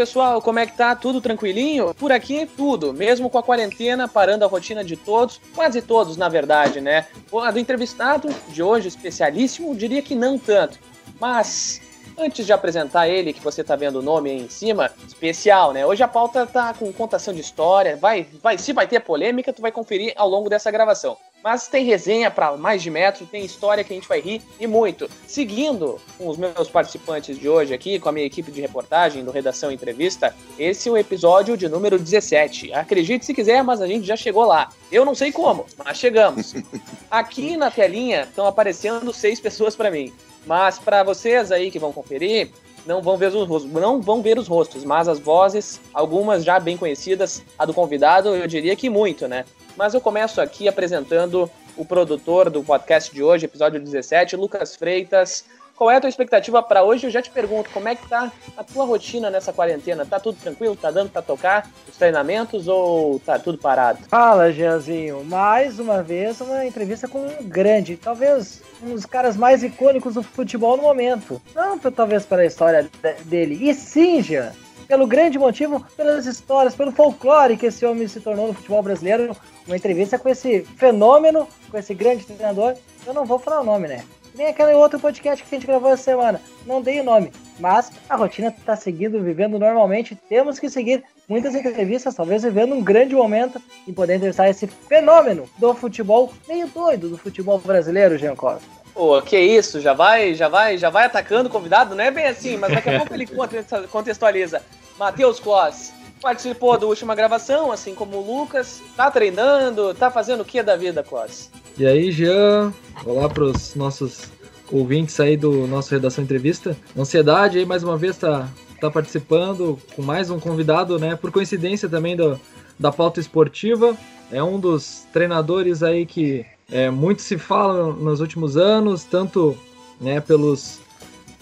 Pessoal, como é que tá? Tudo tranquilinho? Por aqui, tudo. Mesmo com a quarentena, parando a rotina de todos, quase todos na verdade, né? A do entrevistado de hoje, especialíssimo, diria que não tanto. Mas Antes de apresentar ele, que você tá vendo o nome aí em cima, especial, né? Hoje a pauta tá com contação de história, vai, vai, se vai ter polêmica, tu vai conferir ao longo dessa gravação. Mas tem resenha para mais de metro, tem história que a gente vai rir e muito. Seguindo com os meus participantes de hoje aqui, com a minha equipe de reportagem do Redação Entrevista, esse é o episódio de número 17. Acredite se quiser, mas a gente já chegou lá. Eu não sei como, mas chegamos. Aqui na telinha estão aparecendo seis pessoas para mim. Mas para vocês aí que vão conferir, não vão ver os rostos, não vão ver os rostos, mas as vozes, algumas já bem conhecidas, a do convidado, eu diria que muito, né? Mas eu começo aqui apresentando o produtor do podcast de hoje, episódio 17, Lucas Freitas. Qual é a tua expectativa para hoje? Eu já te pergunto, como é que tá a tua rotina nessa quarentena? Tá tudo tranquilo? Tá dando para tocar os treinamentos ou tá tudo parado? Fala, Jeanzinho. Mais uma vez uma entrevista com um grande, talvez um dos caras mais icônicos do futebol no momento. Não talvez para a história dele, e sim, Jean, pelo grande motivo, pelas histórias, pelo folclore que esse homem se tornou no futebol brasileiro. Uma entrevista com esse fenômeno, com esse grande treinador. Eu não vou falar o nome, né? Nem aquele outro podcast que a gente gravou essa semana. Não dei o nome. Mas a rotina está seguindo, vivendo normalmente. Temos que seguir muitas entrevistas, talvez vivendo um grande momento e poder entrevistar esse fenômeno do futebol meio doido do futebol brasileiro, Jean Costa. Pô, que isso, já vai, já vai, já vai atacando o convidado, não é bem assim, mas daqui a pouco ele contextualiza. Matheus Kloss participou da última gravação, assim como o Lucas, tá treinando, tá fazendo o que da vida, Kloss? E aí, Jean, olá pros nossos ouvintes aí do nosso Redação Entrevista. Ansiedade aí, mais uma vez, tá, tá participando com mais um convidado, né, por coincidência também do, da pauta esportiva. É um dos treinadores aí que é, muito se fala nos últimos anos, tanto né, pelos,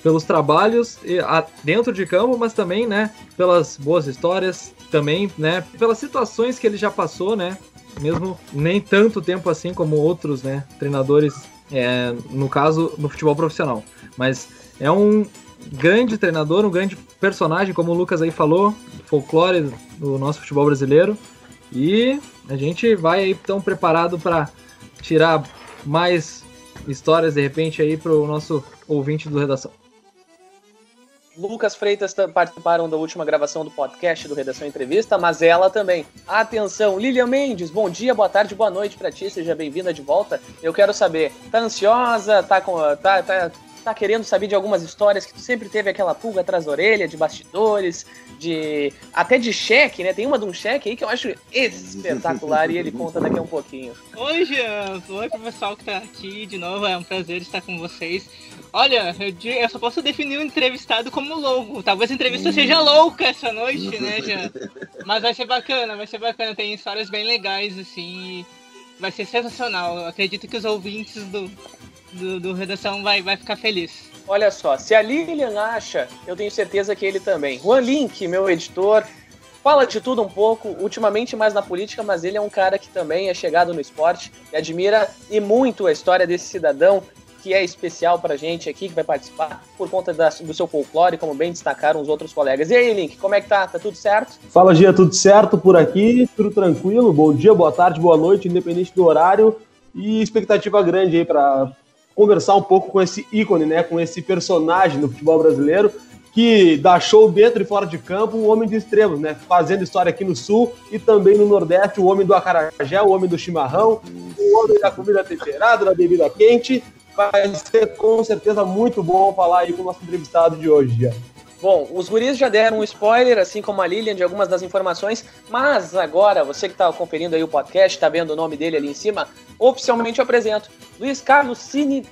pelos trabalhos dentro de campo, mas também né, pelas boas histórias, também né, pelas situações que ele já passou, né, mesmo nem tanto tempo assim como outros né, treinadores, é, no caso no futebol profissional. Mas é um grande treinador, um grande personagem, como o Lucas aí falou, folclore do nosso futebol brasileiro. E a gente vai aí tão preparado para tirar mais histórias de repente aí para o nosso ouvinte do Redação. Lucas Freitas participaram da última gravação do podcast do Redação Entrevista, mas ela também. Atenção, Lilian Mendes, bom dia, boa tarde, boa noite para ti, seja bem-vinda de volta. Eu quero saber, tá ansiosa, tá com tá, tá tá querendo saber de algumas histórias que tu sempre teve aquela pulga atrás da orelha, de bastidores, de até de cheque, né? Tem uma de um cheque aí que eu acho espetacular e ele conta daqui a um pouquinho. Oi, Jean. Oi pro pessoal que tá aqui de novo. É um prazer estar com vocês. Olha, eu, eu só posso definir o entrevistado como louco. Talvez a entrevista seja louca essa noite, né, Jean? Mas vai ser bacana, vai ser bacana. Tem histórias bem legais, assim. Vai ser sensacional. Eu acredito que os ouvintes do, do, do Redação vai, vai ficar feliz. Olha só, se a Lilian acha, eu tenho certeza que ele também. Juan Link, meu editor, fala de tudo um pouco, ultimamente mais na política, mas ele é um cara que também é chegado no esporte e admira e muito a história desse cidadão que é especial pra gente aqui, que vai participar por conta da, do seu folclore, como bem destacaram os outros colegas. E aí, Link, como é que tá? Tá tudo certo? Fala, Gia, tudo certo por aqui? Tudo tranquilo? Bom dia, boa tarde, boa noite, independente do horário. E expectativa grande aí para conversar um pouco com esse ícone, né, com esse personagem do futebol brasileiro que dá show dentro e fora de campo, o homem de extremos, né? Fazendo história aqui no Sul e também no Nordeste, o homem do acarajé, o homem do chimarrão, o homem da comida temperada, da bebida quente. Vai ser com certeza muito bom falar aí com o nosso entrevistado de hoje, já. Bom, os guris já deram um spoiler, assim como a Lilian, de algumas das informações, mas agora, você que está conferindo aí o podcast, está vendo o nome dele ali em cima, oficialmente eu apresento Luiz Carlos Cine,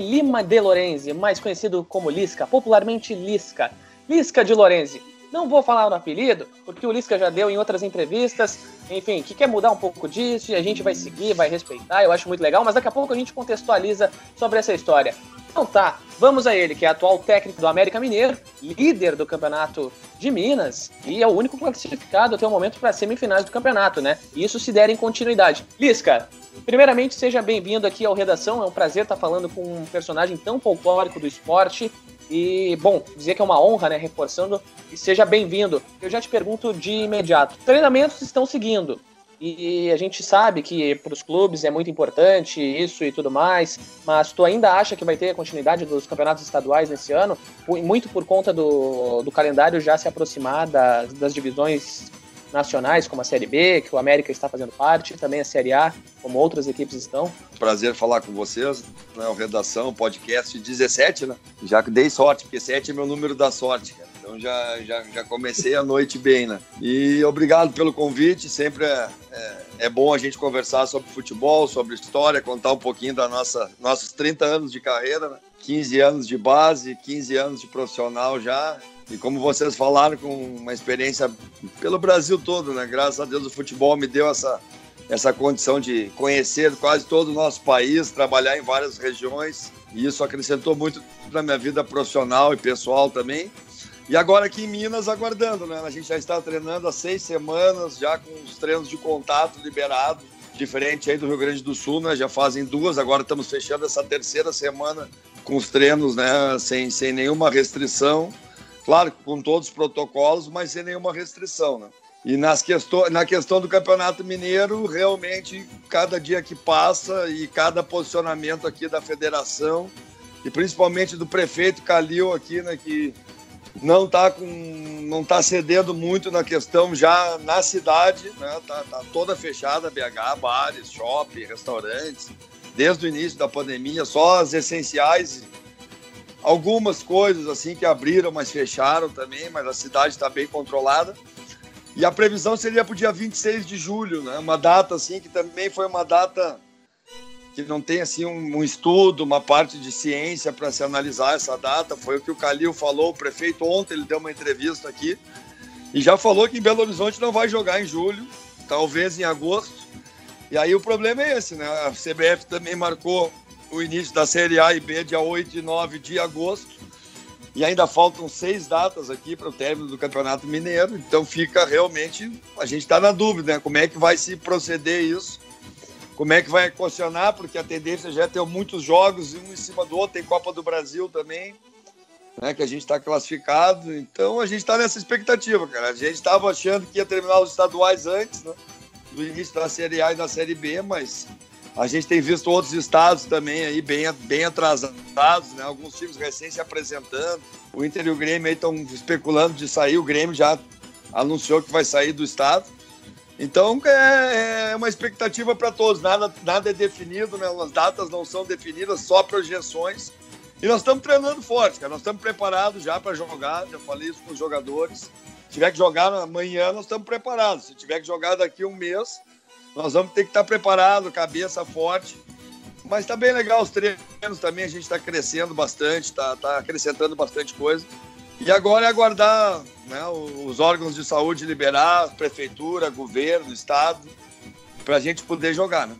Lima de Lorenzi, mais conhecido como Lisca, popularmente Lisca. Lisca de Lorenzi. Não vou falar no apelido, porque o Lisca já deu em outras entrevistas, enfim, que quer mudar um pouco disso e a gente vai seguir, vai respeitar, eu acho muito legal, mas daqui a pouco a gente contextualiza sobre essa história. Então tá, vamos a ele, que é atual técnico do América Mineiro, líder do campeonato de Minas e é o único classificado até o momento para semifinais do campeonato, né? E isso se der em continuidade. Lisca, primeiramente seja bem-vindo aqui ao Redação, é um prazer estar falando com um personagem tão folclórico do esporte. E, bom, dizer que é uma honra, né? Reforçando, e seja bem-vindo. Eu já te pergunto de imediato: treinamentos estão seguindo. E a gente sabe que para os clubes é muito importante isso e tudo mais, mas tu ainda acha que vai ter a continuidade dos campeonatos estaduais nesse ano? Muito por conta do, do calendário já se aproximar das, das divisões nacionais, como a Série B, que o América está fazendo parte, também a Série A, como outras equipes estão. Prazer falar com vocês, né, o Redação, podcast 17, né? Já que dei sorte, porque 7 é meu número da sorte, cara. Então já, já, já comecei a noite bem, né? E obrigado pelo convite, sempre é, é, é, bom a gente conversar sobre futebol, sobre história, contar um pouquinho da nossa nossos 30 anos de carreira, né? 15 anos de base, 15 anos de profissional já. E como vocês falaram, com uma experiência pelo Brasil todo, né? Graças a Deus o futebol me deu essa, essa condição de conhecer quase todo o nosso país, trabalhar em várias regiões. E isso acrescentou muito na minha vida profissional e pessoal também. E agora aqui em Minas, aguardando, né? A gente já está treinando há seis semanas, já com os treinos de contato liberados, diferente aí do Rio Grande do Sul, né? Já fazem duas, agora estamos fechando essa terceira semana com os treinos, né? Sem, sem nenhuma restrição. Claro, com todos os protocolos, mas sem nenhuma restrição, né? E nas na questão do Campeonato Mineiro, realmente, cada dia que passa e cada posicionamento aqui da federação, e principalmente do prefeito Calil aqui, né, que não está com não tá cedendo muito na questão já na cidade, né? Tá, tá toda fechada, BH, bares, shopping, restaurantes, desde o início da pandemia, só as essenciais, algumas coisas assim que abriram, mas fecharam também, mas a cidade está bem controlada. E a previsão seria para o dia 26 de julho, né? Uma data assim que também foi uma data que não tem assim um, um estudo, uma parte de ciência para se analisar essa data. Foi o que o Calil falou, o prefeito ontem ele deu uma entrevista aqui e já falou que em Belo Horizonte não vai jogar em julho, talvez em agosto. E aí o problema é esse, né? A CBF também marcou o início da Série A e B dia 8 e 9 de agosto. E ainda faltam seis datas aqui para o término do Campeonato Mineiro. Então fica realmente. A gente está na dúvida, né? Como é que vai se proceder isso? Como é que vai equacionar, porque a tendência já é ter muitos jogos, um em cima do outro, tem Copa do Brasil também, né, que a gente está classificado, então a gente está nessa expectativa, cara. A gente estava achando que ia terminar os estaduais antes, né, do início da Série A e da Série B, mas a gente tem visto outros estados também aí bem, bem atrasados, né, alguns times recém se apresentando. O Inter e o Grêmio aí estão especulando de sair, o Grêmio já anunciou que vai sair do estado. Então é, é uma expectativa para todos, nada, nada é definido, né? as datas não são definidas, só projeções. E nós estamos treinando forte, cara. Nós estamos preparados já para jogar, já falei isso com os jogadores. Se tiver que jogar amanhã, nós estamos preparados. Se tiver que jogar daqui um mês, nós vamos ter que estar preparados, cabeça forte. Mas está bem legal os treinos também, a gente está crescendo bastante, está tá acrescentando bastante coisa. E agora é aguardar né, os órgãos de saúde liberar, prefeitura, governo, estado, para a gente poder jogar. Né?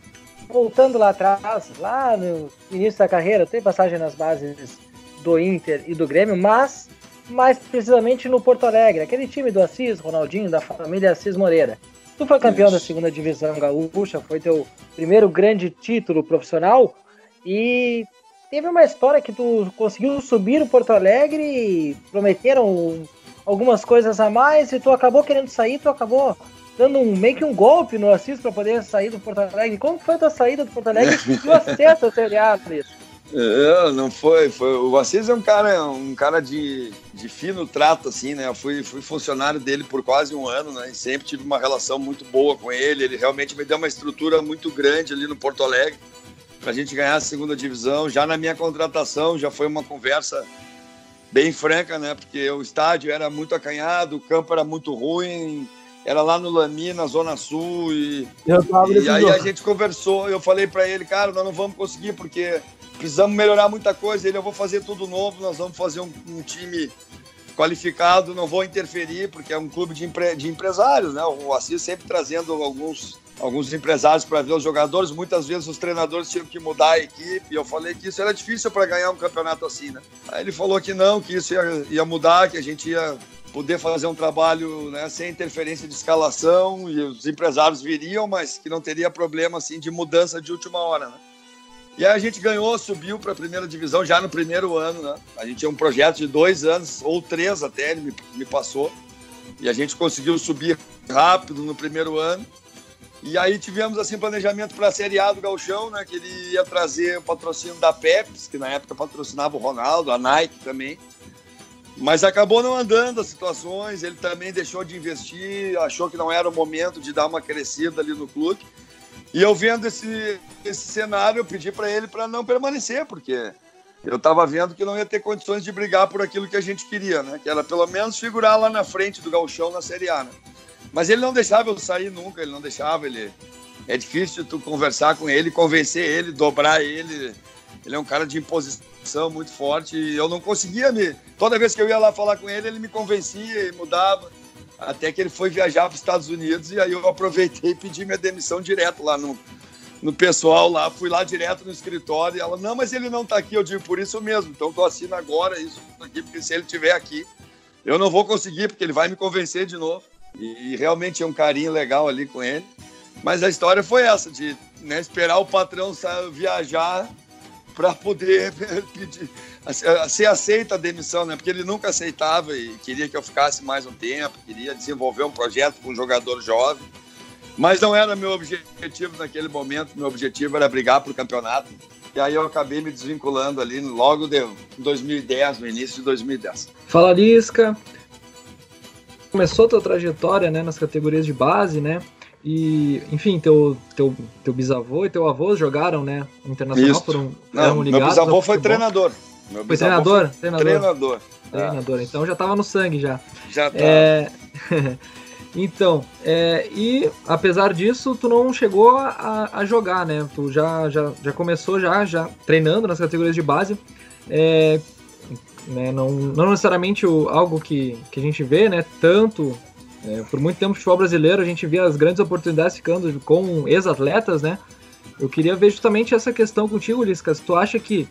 Voltando lá atrás, lá no início da carreira, tem passagem nas bases do Inter e do Grêmio, mas mais precisamente no Porto Alegre, aquele time do Assis, Ronaldinho, da família Assis Moreira. Tu foi campeão Isso. da segunda divisão gaúcha, foi teu primeiro grande título profissional e teve uma história que tu conseguiu subir o Porto Alegre, prometeram algumas coisas a mais e tu acabou querendo sair, tu acabou dando um, meio que um golpe no Assis para poder sair do Porto Alegre. Como foi a tua saída do Porto Alegre e tu acesso ao Série A, não foi, foi. O Assis é um cara, um cara de, de fino trato, assim, né? Eu fui, fui funcionário dele por quase um ano, né? E sempre tive uma relação muito boa com ele. Ele realmente me deu uma estrutura muito grande ali no Porto Alegre para a gente ganhar a segunda divisão. Já na minha contratação, já foi uma conversa bem franca, né? Porque o estádio era muito acanhado, o campo era muito ruim, era lá no Lami, na Zona Sul. E, e aí a gente conversou. Eu falei para ele, cara, nós não vamos conseguir porque precisamos melhorar muita coisa. Ele, eu vou fazer tudo novo, nós vamos fazer um, um time qualificado, não vou interferir, porque é um clube de, empre, de empresários, né? O Assis sempre trazendo alguns alguns empresários para ver os jogadores. Muitas vezes os treinadores tinham que mudar a equipe. Eu falei que isso era difícil para ganhar um campeonato assim, né? Aí ele falou que não, que isso ia, ia mudar, que a gente ia poder fazer um trabalho né, sem interferência de escalação e os empresários viriam, mas que não teria problema assim de mudança de última hora, né? E aí a gente ganhou, subiu para a primeira divisão já no primeiro ano, né? A gente tinha um projeto de dois anos, ou três até, ele me, me passou. E a gente conseguiu subir rápido no primeiro ano. E aí tivemos assim planejamento para a Série A do Galchão, né? Que ele ia trazer o patrocínio da Pepsi, que na época patrocinava o Ronaldo, a Nike também. Mas acabou não andando as situações, ele também deixou de investir, achou que não era o momento de dar uma crescida ali no clube. E eu vendo esse, esse cenário, eu pedi para ele para não permanecer, porque eu estava vendo que não ia ter condições de brigar por aquilo que a gente queria, né? Que era pelo menos figurar lá na frente do Galchão na Série A, né? Mas ele não deixava eu sair nunca, ele não deixava, ele... É difícil tu conversar com ele, convencer ele, dobrar ele. Ele é um cara de imposição muito forte e eu não conseguia me... Toda vez que eu ia lá falar com ele, ele me convencia e mudava. Até que ele foi viajar para os Estados Unidos e aí eu aproveitei e pedi minha demissão direto lá no, no pessoal lá. Fui lá direto no escritório e ela, não, mas ele não está aqui. Eu digo, por isso mesmo. Então tu assina agora isso aqui, porque se ele estiver aqui, eu não vou conseguir, porque ele vai me convencer de novo. E, realmente é um carinho legal ali com ele. Mas a história foi essa, de né, esperar o patrão viajar para poder pedir, ser aceita a demissão, né? Porque ele nunca aceitava e queria que eu ficasse mais um tempo, queria desenvolver um projeto com um jogador jovem. Mas não era meu objetivo naquele momento, meu objetivo era brigar para o campeonato. E aí eu acabei me desvinculando ali logo de 2010, no início de 2010. Fala Lisca. Começou a tua trajetória, né, nas categorias de base, né? E, enfim, teu, teu, teu bisavô e teu avô jogaram, né? Internacional, Isso. foram, Não, eram ligados. meu bisavô foi treinador. Meu Foi treinador? foi Treinador. Treinador. Treinador. Então já tava no sangue já. Ah, já tá. É... então, é, e apesar disso, tu não chegou a, a jogar, né? Tu já, já, já começou já, já treinando nas categorias de base. É, né, não, não necessariamente o, algo que, que a gente vê, né? Tanto é, por muito tempo no futebol brasileiro a gente via as grandes oportunidades ficando com ex-atletas, né? Eu queria ver justamente essa questão contigo, Liscas. Tu acha que,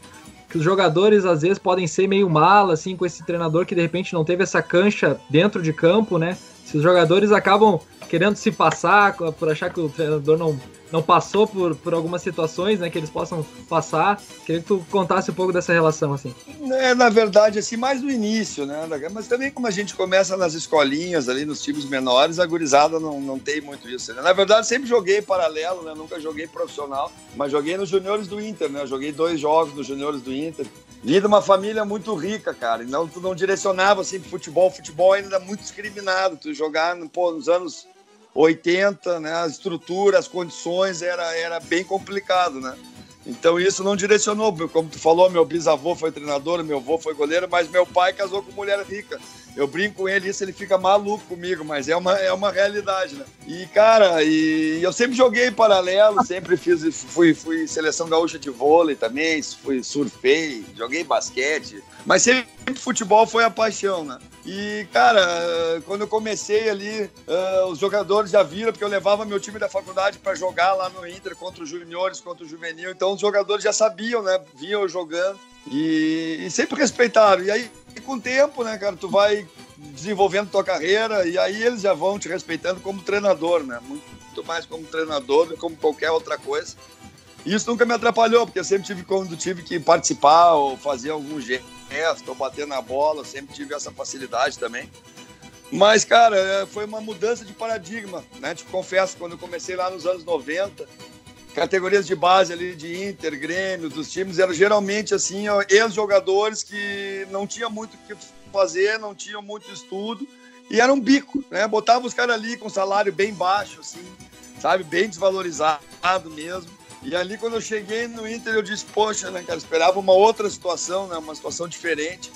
que os jogadores às vezes podem ser meio mala, assim, com esse treinador que de repente não teve essa cancha dentro de campo, né? Se os jogadores acabam querendo se passar por achar que o treinador não, não passou por, por algumas situações, né? Que eles possam passar. Queria que tu contasse um pouco dessa relação, assim. É, na verdade, assim, mais no início, né? Mas também como a gente começa nas escolinhas ali, nos times menores, a gurizada não, não tem muito isso. Né? Na verdade, sempre joguei paralelo, né? Nunca joguei profissional, mas joguei nos juniores do Inter, né? Joguei dois jogos nos juniores do Inter. Vim de uma família muito rica, cara. E não, tu não direcionava assim futebol. Futebol ainda muito discriminado. Tu jogar pô, nos anos 80, né? A estrutura, as condições era, era bem complicado, né? Então isso não direcionou, como tu falou, meu bisavô foi treinador, meu avô foi goleiro, mas meu pai casou com mulher rica. Eu brinco com ele, isso ele fica maluco comigo, mas é uma, é uma realidade, né? E cara, e eu sempre joguei paralelo, sempre fiz, fui, fui seleção gaúcha de vôlei também, fui surfei, joguei basquete, mas sempre futebol foi a paixão, né? E, cara, quando eu comecei ali, uh, os jogadores já viram, porque eu levava meu time da faculdade para jogar lá no Inter contra os juniores, contra o juvenil. Então, os jogadores já sabiam, né? Eu jogando e, e sempre respeitaram. E aí, com o tempo, né, cara, tu vai desenvolvendo tua carreira e aí eles já vão te respeitando como treinador, né? Muito mais como treinador do que como qualquer outra coisa. E isso nunca me atrapalhou, porque eu sempre tive, quando tive que participar ou fazer algum gesto ou bater na bola, sempre tive essa facilidade também. Mas, cara, foi uma mudança de paradigma, né? Te confesso, quando eu comecei lá nos anos 90, categorias de base ali de Inter, Grêmio, dos times, eram geralmente assim, ex-jogadores que não tinham muito o que fazer, não tinham muito estudo, e era um bico, né? Botava os caras ali com salário bem baixo, assim, sabe? Bem desvalorizado mesmo. E ali, quando eu cheguei no Inter, eu disse, poxa, né, cara, esperava uma outra situação, né, uma situação diferente.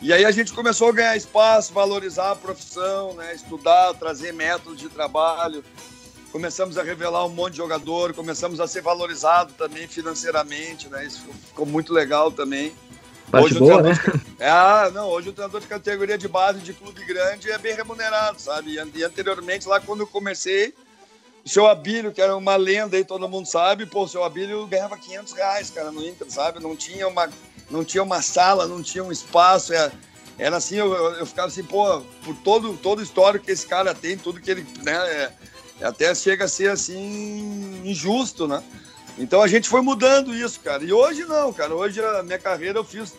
E aí a gente começou a ganhar espaço, valorizar a profissão, né, estudar, trazer métodos de trabalho. Começamos a revelar um monte de jogador, começamos a ser valorizado também financeiramente, né, isso ficou muito legal também. Parte hoje boa, né? De... Ah, não, hoje o treinador de categoria de base de clube grande é bem remunerado, sabe? E anteriormente, lá quando eu comecei, o seu Abílio, que era uma lenda aí, todo mundo sabe, pô, o seu Abílio ganhava 500 reais, cara, no Inter, sabe? Não tinha uma, não tinha uma sala, não tinha um espaço, era, era assim, eu, eu ficava assim, pô, por todo, todo o histórico que esse cara tem, tudo que ele, né, é, até chega a ser, assim, injusto, né? Então a gente foi mudando isso, cara. E hoje não, cara. Hoje a minha carreira eu fiz.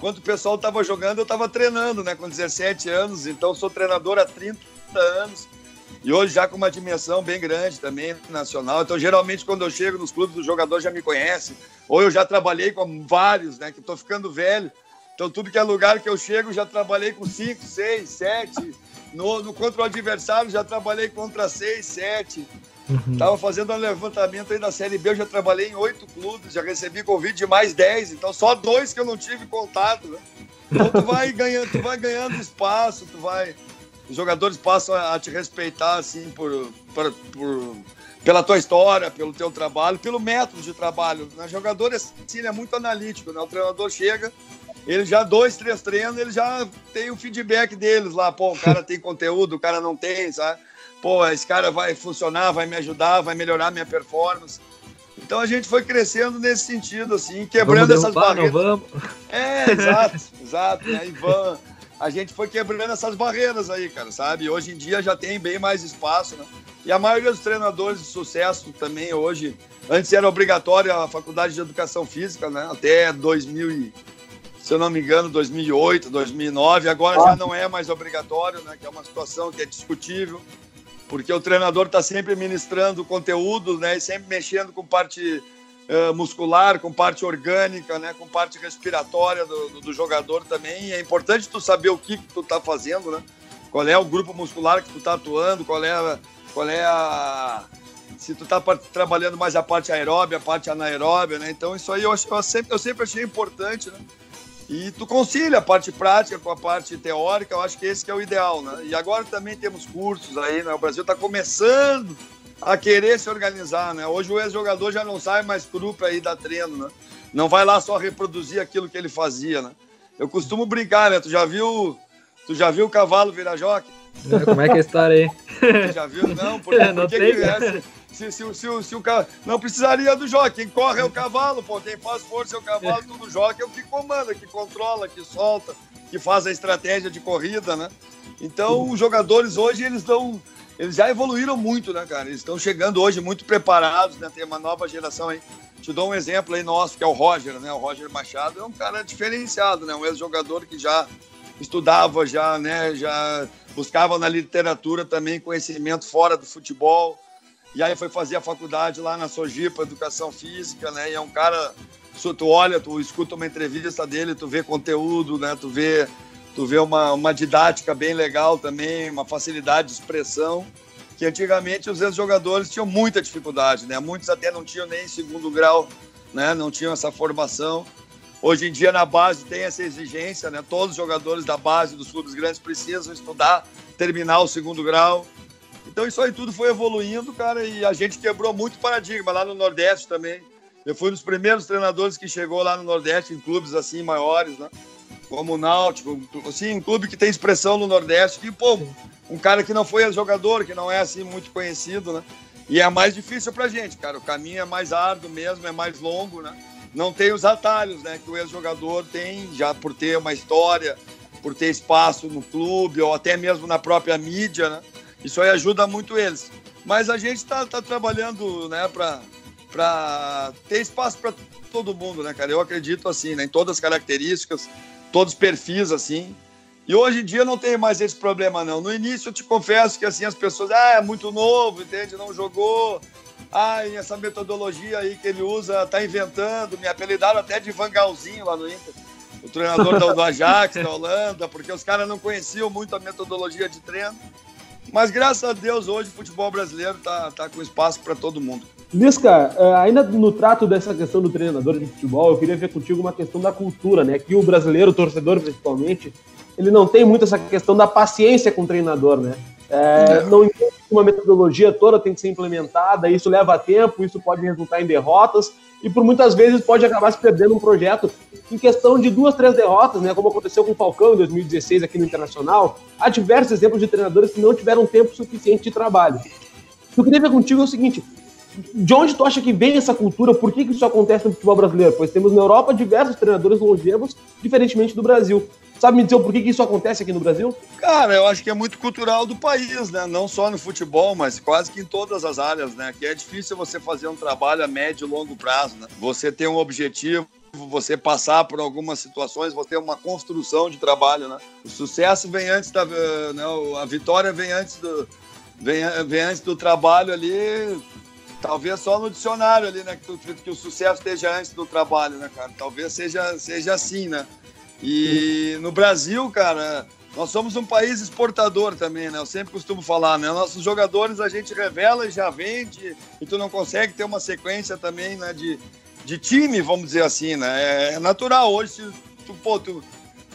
Quando o pessoal estava jogando, eu estava treinando, né? Com 17 anos. Então sou treinador há 30 anos. E hoje já com uma dimensão bem grande também, nacional. Então, geralmente, quando eu chego nos clubes, os jogadores já me conhecem. Ou eu já trabalhei com vários, né? Que estou ficando velho. Então, tudo que é lugar que eu chego, já trabalhei com cinco, seis, sete. No, no contra o adversário, já trabalhei contra seis, sete. Uhum. Tava fazendo um levantamento aí da Série B, eu já trabalhei em oito clubes, já recebi convite de mais dez, então só dois que eu não tive contato, né? Então tu vai ganhando, tu vai ganhando espaço, tu vai. Os jogadores passam a te respeitar, assim, por, por, por pela tua história, pelo teu trabalho, pelo método de trabalho. O jogador assim, ele é muito analítico, né? O treinador chega, ele já dois, três treinos, ele já tem o feedback deles lá, pô, o cara tem conteúdo, o cara não tem, sabe? pô, esse cara vai funcionar, vai me ajudar, vai melhorar minha performance. Então a gente foi crescendo nesse sentido, assim, quebrando essas barreiras. vamos. É, exato, exato, né? Ivan, a gente foi quebrando essas barreiras aí, cara, sabe? Hoje em dia já tem bem mais espaço, né? E a maioria dos treinadores de sucesso também hoje, antes era obrigatória a faculdade de educação física, né? Até 2000 e, se eu não me engano, 2008, 2009, agora já não é mais obrigatório, né? Que é uma situação que é discutível porque o treinador está sempre ministrando conteúdo, né, e sempre mexendo com parte uh, muscular, com parte orgânica, né, com parte respiratória do, do, do, jogador também. E é importante tu saber o que, que tu está fazendo, né? Qual é o grupo muscular que tu está atuando, qual é qual é a se tu está trabalhando mais a parte aeróbia, a parte anaeróbia, né? Então isso aí eu, eu, sempre, eu sempre achei importante, né? E tu concilia a parte prática com a parte teórica, eu acho que esse que é o ideal, né? E agora também temos cursos aí, né? O Brasil está começando a querer se organizar, né? Hoje o ex-jogador já não sai mais cru para ir dar treino, né? Não vai lá só reproduzir aquilo que ele fazia, né? Eu costumo brincar, né? Tu já viu, tu já viu o cavalo virar joque? É, como é que é a história aí? Tu já viu? Não, porque, não porque tem, que, é, se, se, se, se, o cara não precisaria do jockey. Quem corre é o cavalo, pô. Quem faz força é o cavalo, tudo jockey é o que comanda, que controla, que solta, que faz a estratégia de corrida, né? Então, os jogadores hoje, eles dão. Eles já evoluíram muito, né, cara? Eles estão chegando hoje muito preparados, né? Tem uma nova geração aí. Te dou um exemplo aí nosso, que é o Roger, né? O Roger Machado é um cara diferenciado, né? Um ex-jogador que já estudava, já, né? Já buscava na literatura também conhecimento fora do futebol e aí foi fazer a faculdade lá na Sojipa, Educação Física, né? E é um cara, tu olha, tu escuta uma entrevista dele, tu vê conteúdo, né? Tu vê, tu vê uma, uma didática bem legal também, uma facilidade de expressão, que antigamente os ex-jogadores tinham muita dificuldade, né? Muitos até não tinham nem segundo grau, né? Não tinham essa formação. Hoje em dia na base tem essa exigência, né? Todos os jogadores da base dos clubes grandes precisam estudar, terminar o segundo grau. Então isso aí tudo foi evoluindo, cara, e a gente quebrou muito paradigma lá no Nordeste também. Eu fui um dos primeiros treinadores que chegou lá no Nordeste em clubes assim maiores, né? Como o Náutico, assim, um clube que tem expressão no Nordeste, que, pô, um cara que não foi jogador, que não é assim muito conhecido, né? E é mais difícil pra gente, cara. O caminho é mais árduo mesmo, é mais longo, né? Não tem os atalhos, né? Que o ex-jogador tem, já por ter uma história, por ter espaço no clube, ou até mesmo na própria mídia, né? Isso aí ajuda muito eles. Mas a gente está tá trabalhando né, para ter espaço para todo mundo, né, cara? Eu acredito assim, né, em todas as características, todos os perfis, assim. E hoje em dia não tem mais esse problema, não. No início eu te confesso que assim as pessoas, ah, é muito novo, entende? Não jogou. Ah, essa metodologia aí que ele usa, tá inventando. Me apelidaram até de Vangalzinho lá no Inter. O treinador do Ajax, da Holanda, porque os caras não conheciam muito a metodologia de treino. Mas graças a Deus hoje o futebol brasileiro tá, tá com espaço para todo mundo. Lisca, eh, ainda no trato dessa questão do treinador de futebol, eu queria ver contigo uma questão da cultura, né? Que o brasileiro, o torcedor principalmente, ele não tem muito essa questão da paciência com o treinador, né? É, não que uma metodologia toda tem que ser implementada, isso leva tempo, isso pode resultar em derrotas, e por muitas vezes pode acabar se perdendo um projeto em questão de duas, três derrotas, né, como aconteceu com o Falcão em 2016 aqui no Internacional. Há diversos exemplos de treinadores que não tiveram tempo suficiente de trabalho. Eu queria contigo é o seguinte: de onde tu acha que vem essa cultura? Por que, que isso acontece no futebol brasileiro? Pois temos na Europa diversos treinadores longevos, diferentemente do Brasil. Sabe me dizer por que, que isso acontece aqui no Brasil? Cara, eu acho que é muito cultural do país, né? Não só no futebol, mas quase que em todas as áreas, né? Que é difícil você fazer um trabalho a médio e longo prazo, né? Você ter um objetivo, você passar por algumas situações, você ter uma construção de trabalho, né? O sucesso vem antes da, né? A vitória vem antes do, vem, vem antes do trabalho ali. Talvez só no dicionário ali, né? Que, que o sucesso esteja antes do trabalho, né, cara? Talvez seja, seja assim, né? E no Brasil, cara, nós somos um país exportador também, né? Eu sempre costumo falar, né? Nossos jogadores a gente revela e já vende, e tu não consegue ter uma sequência também, né? De, de time, vamos dizer assim, né? É, é natural. Hoje, se tu, pô, tu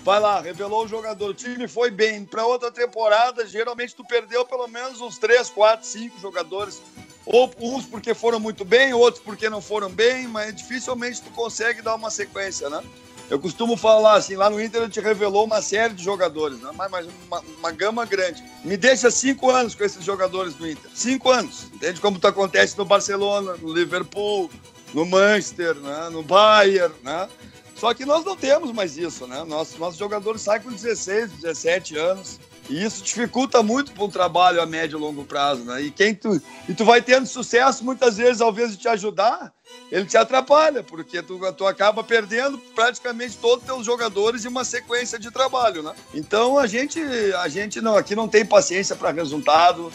vai lá, revelou o jogador, o time foi bem. Para outra temporada, geralmente tu perdeu pelo menos uns 3, 4, 5 jogadores. Ou uns porque foram muito bem, outros porque não foram bem, mas dificilmente tu consegue dar uma sequência, né? Eu costumo falar assim, lá no Inter a gente revelou uma série de jogadores, né? mas, uma, uma, gama grande. Me deixa cinco anos com esses jogadores do Inter. Cinco anos. Entende como isso acontece no Barcelona, no Liverpool, no Manchester, né? no Bayern, né? Só que nós não temos mais isso, né? Nossos jogadores saem com 16, 17 anos. E isso dificulta muito para um trabalho a médio e longo prazo, né? E quem tu, e tu vai tendo sucesso, muitas vezes, ao invés de te ajudar, ele te atrapalha, porque tu, tu acaba perdendo praticamente todos os teus jogadores em uma sequência de trabalho, né? Então a gente, a gente não, aqui não tem paciência para resultado.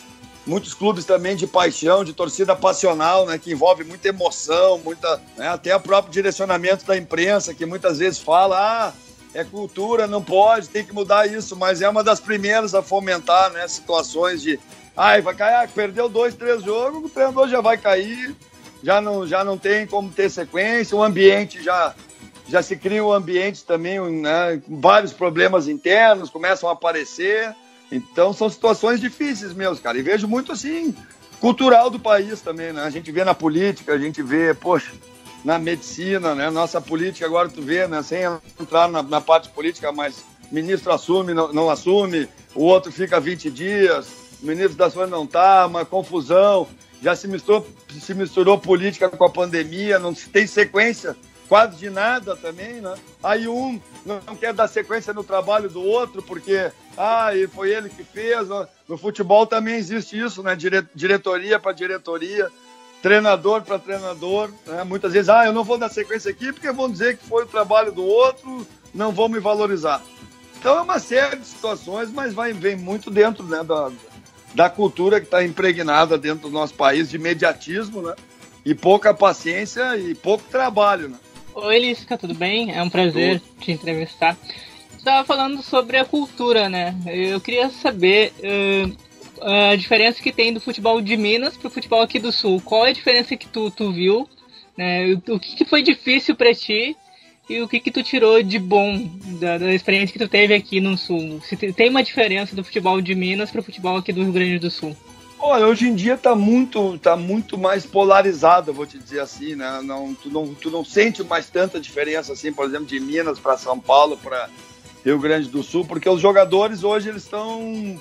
Muitos clubes também de paixão, de torcida passional, né, que envolve muita emoção, muita, né, até o próprio direcionamento da imprensa, que muitas vezes fala, ah, é cultura, não pode, tem que mudar isso, mas é uma das primeiras a fomentar né, situações de ai, vai cair, ah, perdeu dois, três jogos, o treinador já vai cair, já não, já não tem como ter sequência, o ambiente já, já se cria um ambiente também, né, vários problemas internos começam a aparecer, então são situações difíceis mesmo, cara, e vejo muito assim, cultural do país também, né, a gente vê na política, a gente vê, poxa, na medicina, né? Nossa política agora tu vê, né? Sem entrar na, na parte política, mas ministro assume, não, não, assume, o outro fica 20 dias, o ministro da saúde não tá, uma confusão, já se misturou, se misturou política com a pandemia, não se tem sequência quase de nada também, né? Aí um não quer dar sequência no trabalho do outro porque ah, foi ele que fez. No futebol também existe isso, né? Dire diretoria para diretoria treinador para treinador. Né? Muitas vezes, ah, eu não vou dar sequência aqui porque vão dizer que foi o trabalho do outro, não vão me valorizar. Então é uma série de situações, mas vai, vem muito dentro né, da, da cultura que está impregnada dentro do nosso país de mediatismo, né? E pouca paciência e pouco trabalho, né? Oi, Lísca, tudo bem? É um prazer tudo. te entrevistar. Estava falando sobre a cultura, né? Eu queria saber uh, a diferença que tem do futebol de Minas pro futebol aqui do Sul. Qual é a diferença que tu, tu viu? Né? O, que, que foi difícil para ti e o que, que tu tirou de bom da, da, experiência que tu teve aqui no Sul? Se tem uma diferença do futebol de Minas pro futebol aqui do Rio Grande do Sul? Olha, hoje em dia tá muito, tá muito mais polarizado, vou te dizer assim, né? Não, tu, não, tu não sente mais tanta diferença assim, por exemplo, de Minas para São Paulo, para Rio Grande do Sul, porque os jogadores hoje eles estão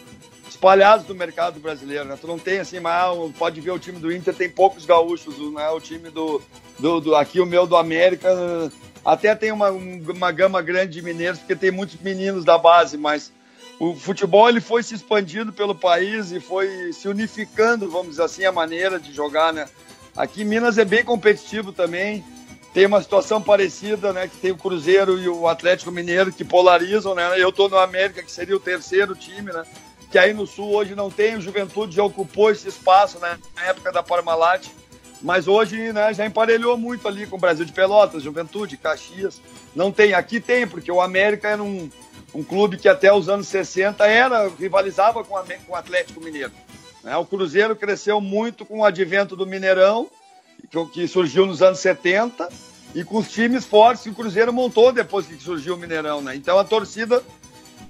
espalhados no mercado brasileiro, né? Tu não tem assim, mas pode ver o time do Inter tem poucos gaúchos, né? O time do, do, do aqui o meu do América até tem uma, uma gama grande de mineiros porque tem muitos meninos da base, mas o futebol ele foi se expandindo pelo país e foi se unificando, vamos dizer assim, a maneira de jogar, né? Aqui em Minas é bem competitivo também. Tem uma situação parecida, né? Que tem o Cruzeiro e o Atlético Mineiro que polarizam, né? Eu tô no América, que seria o terceiro time, né? Que aí no Sul hoje não tem, o Juventude já ocupou esse espaço né, na época da Parmalat, mas hoje né, já emparelhou muito ali com o Brasil de Pelotas, Juventude, Caxias. Não tem, aqui tem, porque o América era um, um clube que até os anos 60 era, rivalizava com, a, com o Atlético Mineiro. Né? O Cruzeiro cresceu muito com o advento do Mineirão, que, que surgiu nos anos 70, e com os times fortes que o Cruzeiro montou depois que surgiu o Mineirão. Né? Então a torcida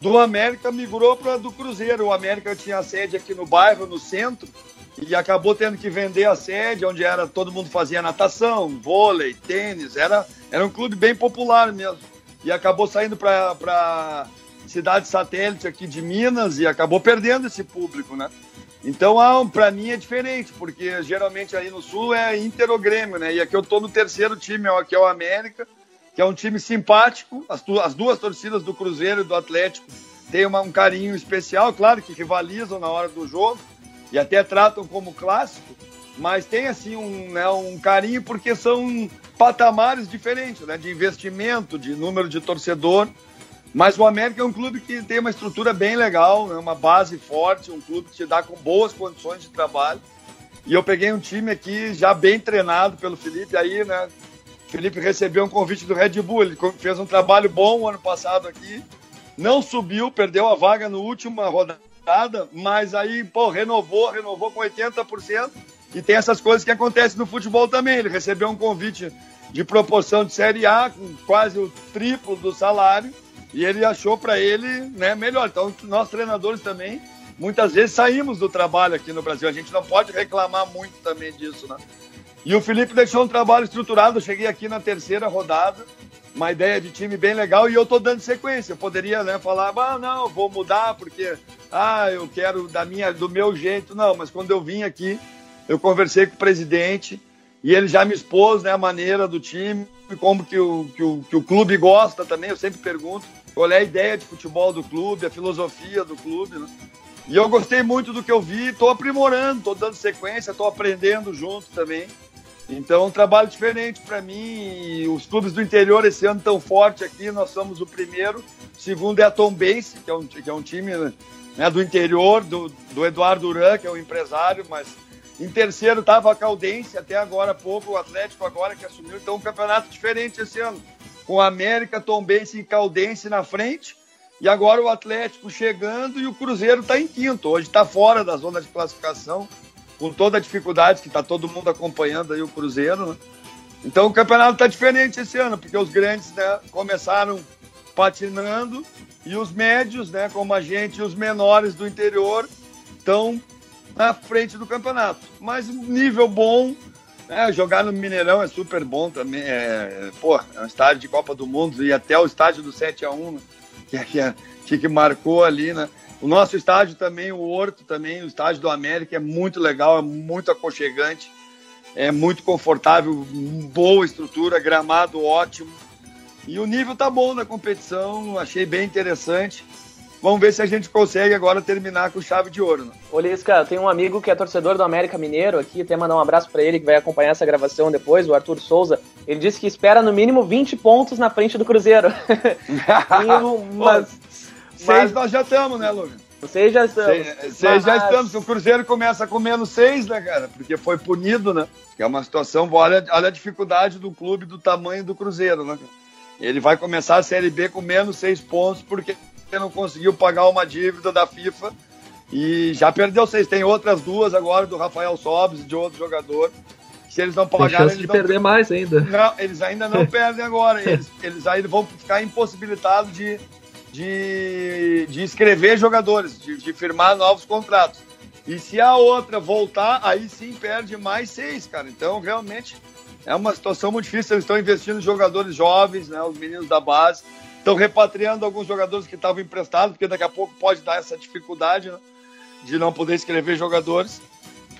do América migrou para do Cruzeiro. O América tinha sede aqui no bairro, no centro, e acabou tendo que vender a sede, onde era todo mundo fazia natação, vôlei, tênis. Era, era um clube bem popular mesmo. E acabou saindo para cidade satélite aqui de Minas e acabou perdendo esse público, né? Então, para mim é diferente, porque geralmente aí no Sul é Inter ou Grêmio, né? E aqui eu tô no terceiro time, que é o América, que é um time simpático. As, as duas torcidas do Cruzeiro e do Atlético têm uma, um carinho especial, claro que rivalizam na hora do jogo e até tratam como clássico, mas tem assim um, né, um carinho porque são patamares diferentes, né, de investimento, de número de torcedor. Mas o América é um clube que tem uma estrutura bem legal, né, uma base forte, um clube que te dá com boas condições de trabalho. E eu peguei um time aqui já bem treinado pelo Felipe aí, né? Felipe recebeu um convite do Red Bull, ele fez um trabalho bom ano passado aqui, não subiu, perdeu a vaga no última rodada, mas aí, pô, renovou, renovou com 80%. E tem essas coisas que acontecem no futebol também. Ele recebeu um convite de proporção de Série A, com quase o triplo do salário, e ele achou para ele né, melhor. Então, nós treinadores também, muitas vezes saímos do trabalho aqui no Brasil. A gente não pode reclamar muito também disso, né? E o Felipe deixou um trabalho estruturado. Eu cheguei aqui na terceira rodada, uma ideia de time bem legal, e eu tô dando sequência. Eu poderia né, falar, ah, não, vou mudar porque ah, eu quero da minha, do meu jeito. Não, mas quando eu vim aqui, eu conversei com o presidente e ele já me expôs né, a maneira do time, como que o, que, o, que o clube gosta também. Eu sempre pergunto qual é a ideia de futebol do clube, a filosofia do clube. Né? E eu gostei muito do que eu vi, estou aprimorando, estou dando sequência, estou aprendendo junto também. Então, um trabalho diferente para mim. os clubes do interior esse ano tão forte aqui, nós somos o primeiro. O segundo é a Tom Bense, que é um, que é um time né, do interior, do, do Eduardo Duran, que é o um empresário, mas em terceiro estava a Caldense, até agora há pouco, o Atlético agora que assumiu. Então, um campeonato diferente esse ano. Com a América, Tombense e Caldense na frente. E agora o Atlético chegando e o Cruzeiro está em quinto. Hoje está fora da zona de classificação, com toda a dificuldade que está todo mundo acompanhando aí o Cruzeiro. Né? Então o campeonato está diferente esse ano, porque os grandes né, começaram patinando e os médios, né, como a gente, e os menores do interior estão na frente do campeonato. Mas nível bom, né, jogar no Mineirão é super bom também. É, pô, é um estádio de Copa do Mundo e até o estádio do 7 a 1 né, que, que, que marcou ali, né? O nosso estádio também, o Horto também, o estádio do América é muito legal, é muito aconchegante, é muito confortável, boa estrutura, gramado ótimo. E o nível tá bom na competição, achei bem interessante. Vamos ver se a gente consegue agora terminar com chave de ouro. Né? Ô, Lisca, tem um amigo que é torcedor do América Mineiro aqui, até mandar um abraço para ele que vai acompanhar essa gravação depois, o Arthur Souza. Ele disse que espera no mínimo 20 pontos na frente do Cruzeiro. mas, seis nós já estamos, né, Lucas? Vocês já estão. Seis, mas... já estamos. O Cruzeiro começa com menos seis, né, cara? Porque foi punido, né? Que é uma situação. Olha, olha a dificuldade do clube, do tamanho do Cruzeiro, né? Ele vai começar a Série B com menos seis pontos, porque não conseguiu pagar uma dívida da FIFA e já perdeu seis. Tem outras duas agora do Rafael Sobes e de outro jogador. Se eles não pagarem. Tem chance de perder mais ainda. Não, eles ainda não perdem agora. Eles, eles ainda vão ficar impossibilitados de, de, de inscrever jogadores, de, de firmar novos contratos. E se a outra voltar, aí sim perde mais seis, cara. Então, realmente, é uma situação muito difícil. Eles estão investindo em jogadores jovens, né, os meninos da base. Estão repatriando alguns jogadores que estavam emprestados, porque daqui a pouco pode dar essa dificuldade né, de não poder escrever jogadores.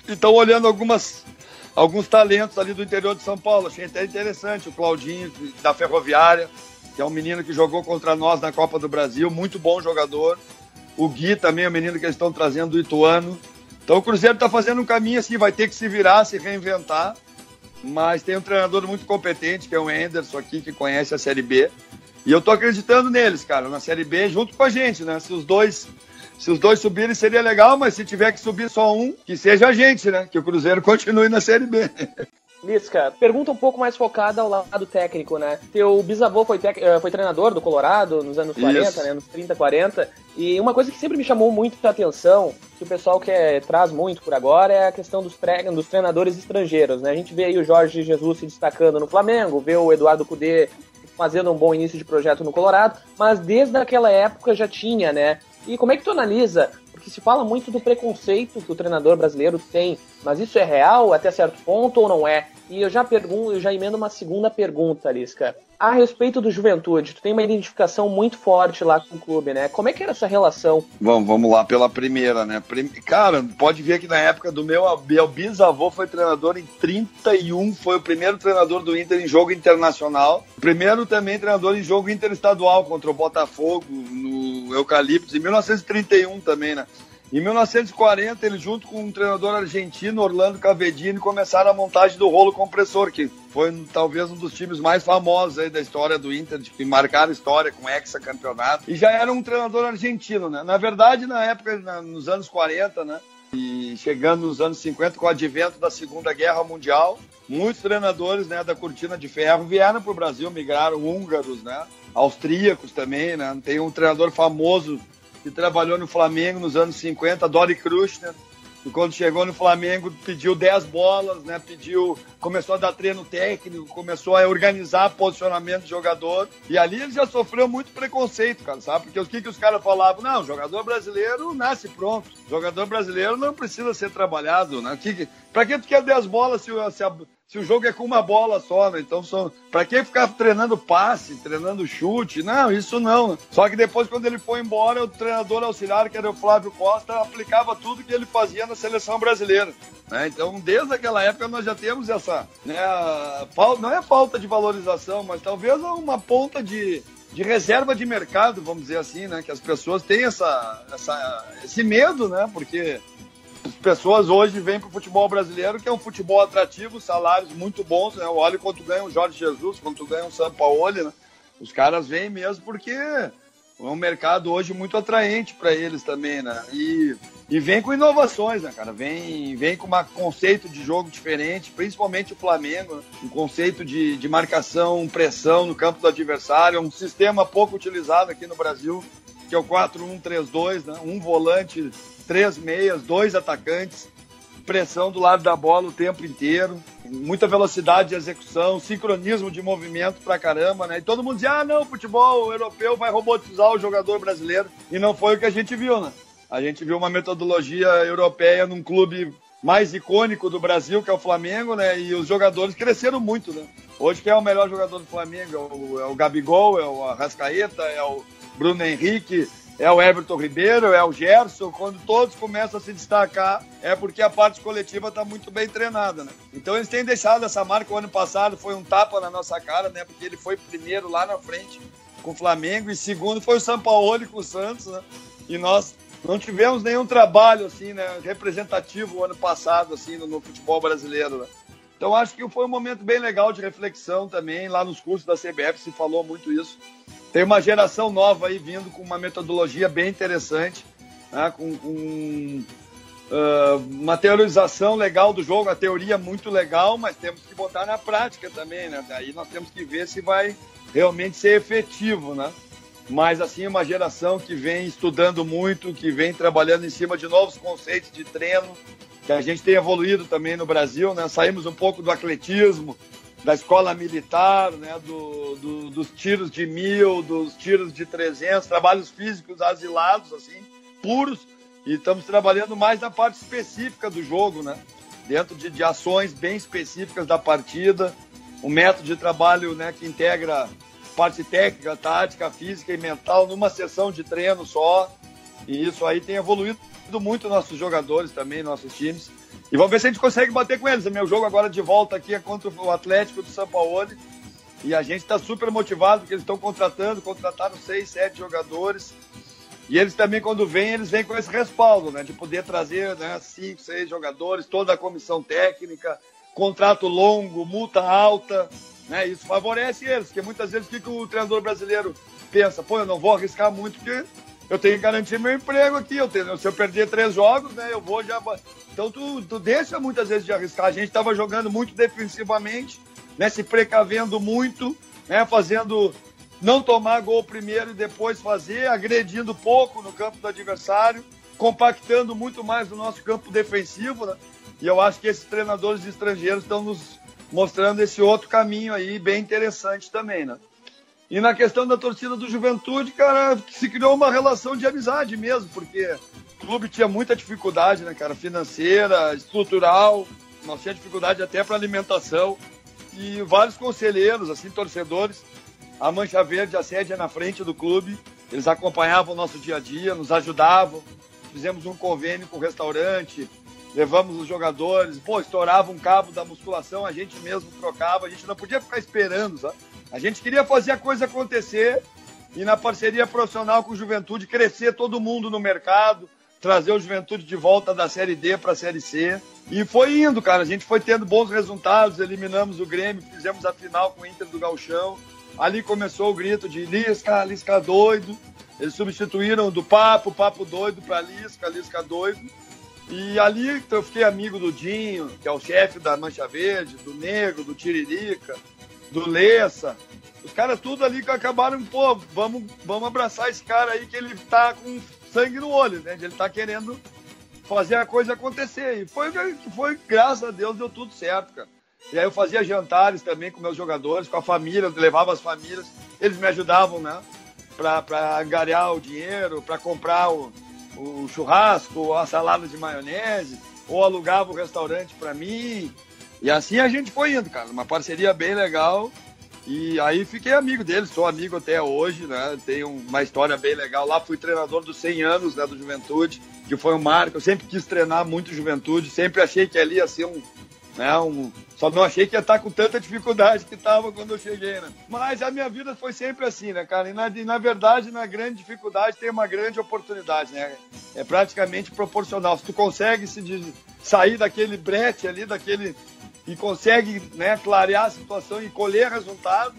E estão olhando algumas, alguns talentos ali do interior de São Paulo. Achei até interessante o Claudinho, da Ferroviária, que é um menino que jogou contra nós na Copa do Brasil, muito bom jogador. O Gui também é um menino que eles estão trazendo do Ituano. Então o Cruzeiro está fazendo um caminho assim, vai ter que se virar, se reinventar. Mas tem um treinador muito competente, que é o Enderson aqui, que conhece a Série B. E eu tô acreditando neles, cara, na Série B, junto com a gente, né? Se os dois se os dois subirem seria legal, mas se tiver que subir só um, que seja a gente, né? Que o Cruzeiro continue na Série B. Lisca, pergunta um pouco mais focada ao lado técnico, né? Teu bisavô foi, tec... Eh, foi treinador do Colorado nos anos 40, Isso. né? Nos 30, 40. E uma coisa que sempre me chamou muito a atenção, que o pessoal quer, traz muito por agora, é a questão dos, tre... dos treinadores estrangeiros, né? A gente vê aí o Jorge Jesus se destacando no Flamengo, vê o Eduardo Cudê fazendo um bom início de projeto no Colorado, mas desde aquela época já tinha, né? E como é que tu analisa? Porque que se fala muito do preconceito que o treinador brasileiro tem, mas isso é real até certo ponto ou não é? E eu já pergunto, eu já emendo uma segunda pergunta, Lisca. A respeito do Juventude, tu tem uma identificação muito forte lá com o clube, né? Como é que era essa relação? Vamos, vamos lá pela primeira, né? Prim... Cara, pode ver que na época do meu, meu bisavô foi treinador em 31, foi o primeiro treinador do Inter em jogo internacional. Primeiro também treinador em jogo interestadual contra o Botafogo no Eucaliptos, em 1931 também, né? Em 1940, ele junto com um treinador argentino, Orlando Cavedini, começaram a montagem do rolo compressor, que foi talvez um dos times mais famosos aí da história do Inter, que marcaram história com hexacampeonato. E já era um treinador argentino, né? Na verdade, na época, nos anos 40, né? E chegando nos anos 50, com o advento da Segunda Guerra Mundial, muitos treinadores né, da Cortina de Ferro vieram para o Brasil, migraram húngaros, né? Austríacos também, né? Tem um treinador famoso que trabalhou no Flamengo nos anos 50, Dori Kruschner, e quando chegou no Flamengo pediu 10 bolas, né? Pediu, começou a dar treino técnico, começou a organizar posicionamento de jogador. E ali ele já sofreu muito preconceito, cara, sabe? Porque o que, que os caras falavam? Não, jogador brasileiro nasce pronto. Jogador brasileiro não precisa ser trabalhado, né? Que, pra que tu quer 10 bolas se, se a, se o jogo é com uma bola só, né? Então, são... para que ficar treinando passe, treinando chute? Não, isso não. Só que depois, quando ele foi embora, o treinador auxiliar, que era o Flávio Costa, aplicava tudo que ele fazia na seleção brasileira. Né? Então, desde aquela época, nós já temos essa. Né, não é falta de valorização, mas talvez uma ponta de, de reserva de mercado, vamos dizer assim, né? Que as pessoas têm essa, essa, esse medo, né? Porque as pessoas hoje vêm para o futebol brasileiro, que é um futebol atrativo, salários muito bons, né? Olha quanto ganha o Jorge Jesus, quanto ganha o São Paulo, né? Os caras vêm mesmo porque é um mercado hoje muito atraente para eles também, né? E, e vem com inovações, né, cara? Vem, vem com um conceito de jogo diferente, principalmente o Flamengo, né? um conceito de, de marcação, pressão no campo do adversário, um sistema pouco utilizado aqui no Brasil, que é o 4-1-3-2, né? Um volante três meias, dois atacantes, pressão do lado da bola o tempo inteiro, muita velocidade de execução, sincronismo de movimento pra caramba, né? E todo mundo dizia, ah, não, futebol europeu vai robotizar o jogador brasileiro. E não foi o que a gente viu, né? A gente viu uma metodologia europeia num clube mais icônico do Brasil, que é o Flamengo, né? E os jogadores cresceram muito, né? Hoje quem é o melhor jogador do Flamengo? É o, é o Gabigol, é o Arrascaeta, é o Bruno Henrique, é o Everton Ribeiro, é o Gerson, quando todos começam a se destacar, é porque a parte coletiva está muito bem treinada, né? Então eles têm deixado essa marca. O ano passado foi um tapa na nossa cara, né? Porque ele foi primeiro lá na frente com o Flamengo e segundo foi o São Paulo com o Santos, né? E nós não tivemos nenhum trabalho assim, né, representativo ano passado assim no, no futebol brasileiro, né? Então acho que foi um momento bem legal de reflexão também. Lá nos cursos da CBF se falou muito isso. Tem uma geração nova aí vindo com uma metodologia bem interessante, né? com, com uh, uma teorização legal do jogo, a teoria muito legal, mas temos que botar na prática também, né? Daí nós temos que ver se vai realmente ser efetivo, né? Mas assim, uma geração que vem estudando muito, que vem trabalhando em cima de novos conceitos de treino, que a gente tem evoluído também no Brasil, né? Saímos um pouco do atletismo, da escola militar, né, do, do, dos tiros de mil, dos tiros de 300, trabalhos físicos asilados, assim, puros, e estamos trabalhando mais na parte específica do jogo, né, dentro de, de ações bem específicas da partida, um método de trabalho né, que integra parte técnica, tática, física e mental numa sessão de treino só, e isso aí tem evoluído muito nossos jogadores também, nossos times. E vamos ver se a gente consegue bater com eles. O meu jogo agora de volta aqui é contra o Atlético do São Paulo. E a gente está super motivado, porque eles estão contratando, contrataram seis, sete jogadores. E eles também, quando vêm, eles vêm com esse respaldo, né? De poder trazer né, cinco, seis jogadores, toda a comissão técnica, contrato longo, multa alta. Né? Isso favorece eles, porque muitas vezes o que, que o treinador brasileiro pensa? Pô, eu não vou arriscar muito, porque eu tenho que garantir meu emprego aqui. Eu tenho, se eu perder três jogos, né, eu vou já. Então tu, tu deixa muitas vezes de arriscar. A gente estava jogando muito defensivamente, né, se precavendo muito, né, fazendo não tomar gol primeiro e depois fazer, agredindo pouco no campo do adversário, compactando muito mais no nosso campo defensivo, né? E eu acho que esses treinadores estrangeiros estão nos mostrando esse outro caminho aí bem interessante também, né? E na questão da torcida do Juventude, cara, se criou uma relação de amizade mesmo, porque clube tinha muita dificuldade, né, cara? Financeira, estrutural. Nós tínhamos dificuldade até para alimentação. E vários conselheiros, assim, torcedores. A Mancha Verde, a sede é na frente do clube. Eles acompanhavam o nosso dia a dia, nos ajudavam. Fizemos um convênio com o restaurante, levamos os jogadores. Pô, estourava um cabo da musculação, a gente mesmo trocava. A gente não podia ficar esperando, sabe? A gente queria fazer a coisa acontecer e na parceria profissional com o Juventude crescer todo mundo no mercado, trazer o Juventude de volta da Série D para a Série C. E foi indo, cara. A gente foi tendo bons resultados, eliminamos o Grêmio, fizemos a final com o Inter do Galchão. Ali começou o grito de Lisca, Lisca doido. Eles substituíram do Papo, Papo doido para Lisca, Lisca doido. E ali eu fiquei amigo do Dinho, que é o chefe da Mancha Verde, do Negro, do Tiririca, do Lessa. Os caras tudo ali que acabaram, pô, vamos, vamos abraçar esse cara aí que ele tá com sangue no olho, né? Ele tá querendo fazer a coisa acontecer. E foi, foi graças a Deus, deu tudo certo, cara. E aí eu fazia jantares também com meus jogadores, com a família, levava as famílias, eles me ajudavam, né? Para angariar o dinheiro, para comprar o, o churrasco, a salada de maionese, ou alugava o restaurante para mim. E assim a gente foi indo, cara. Uma parceria bem legal. E aí fiquei amigo dele, sou amigo até hoje, né? Tenho uma história bem legal. Lá fui treinador dos 100 anos né, do Juventude, que foi um marco. Eu sempre quis treinar muito Juventude, sempre achei que ali ia ser um, né, um... Só não achei que ia estar com tanta dificuldade que estava quando eu cheguei, né? Mas a minha vida foi sempre assim, né, cara? E na, e na verdade, na grande dificuldade tem uma grande oportunidade, né? É praticamente proporcional. Se tu consegue se sair daquele brete ali, daquele e consegue né, clarear a situação e colher resultado,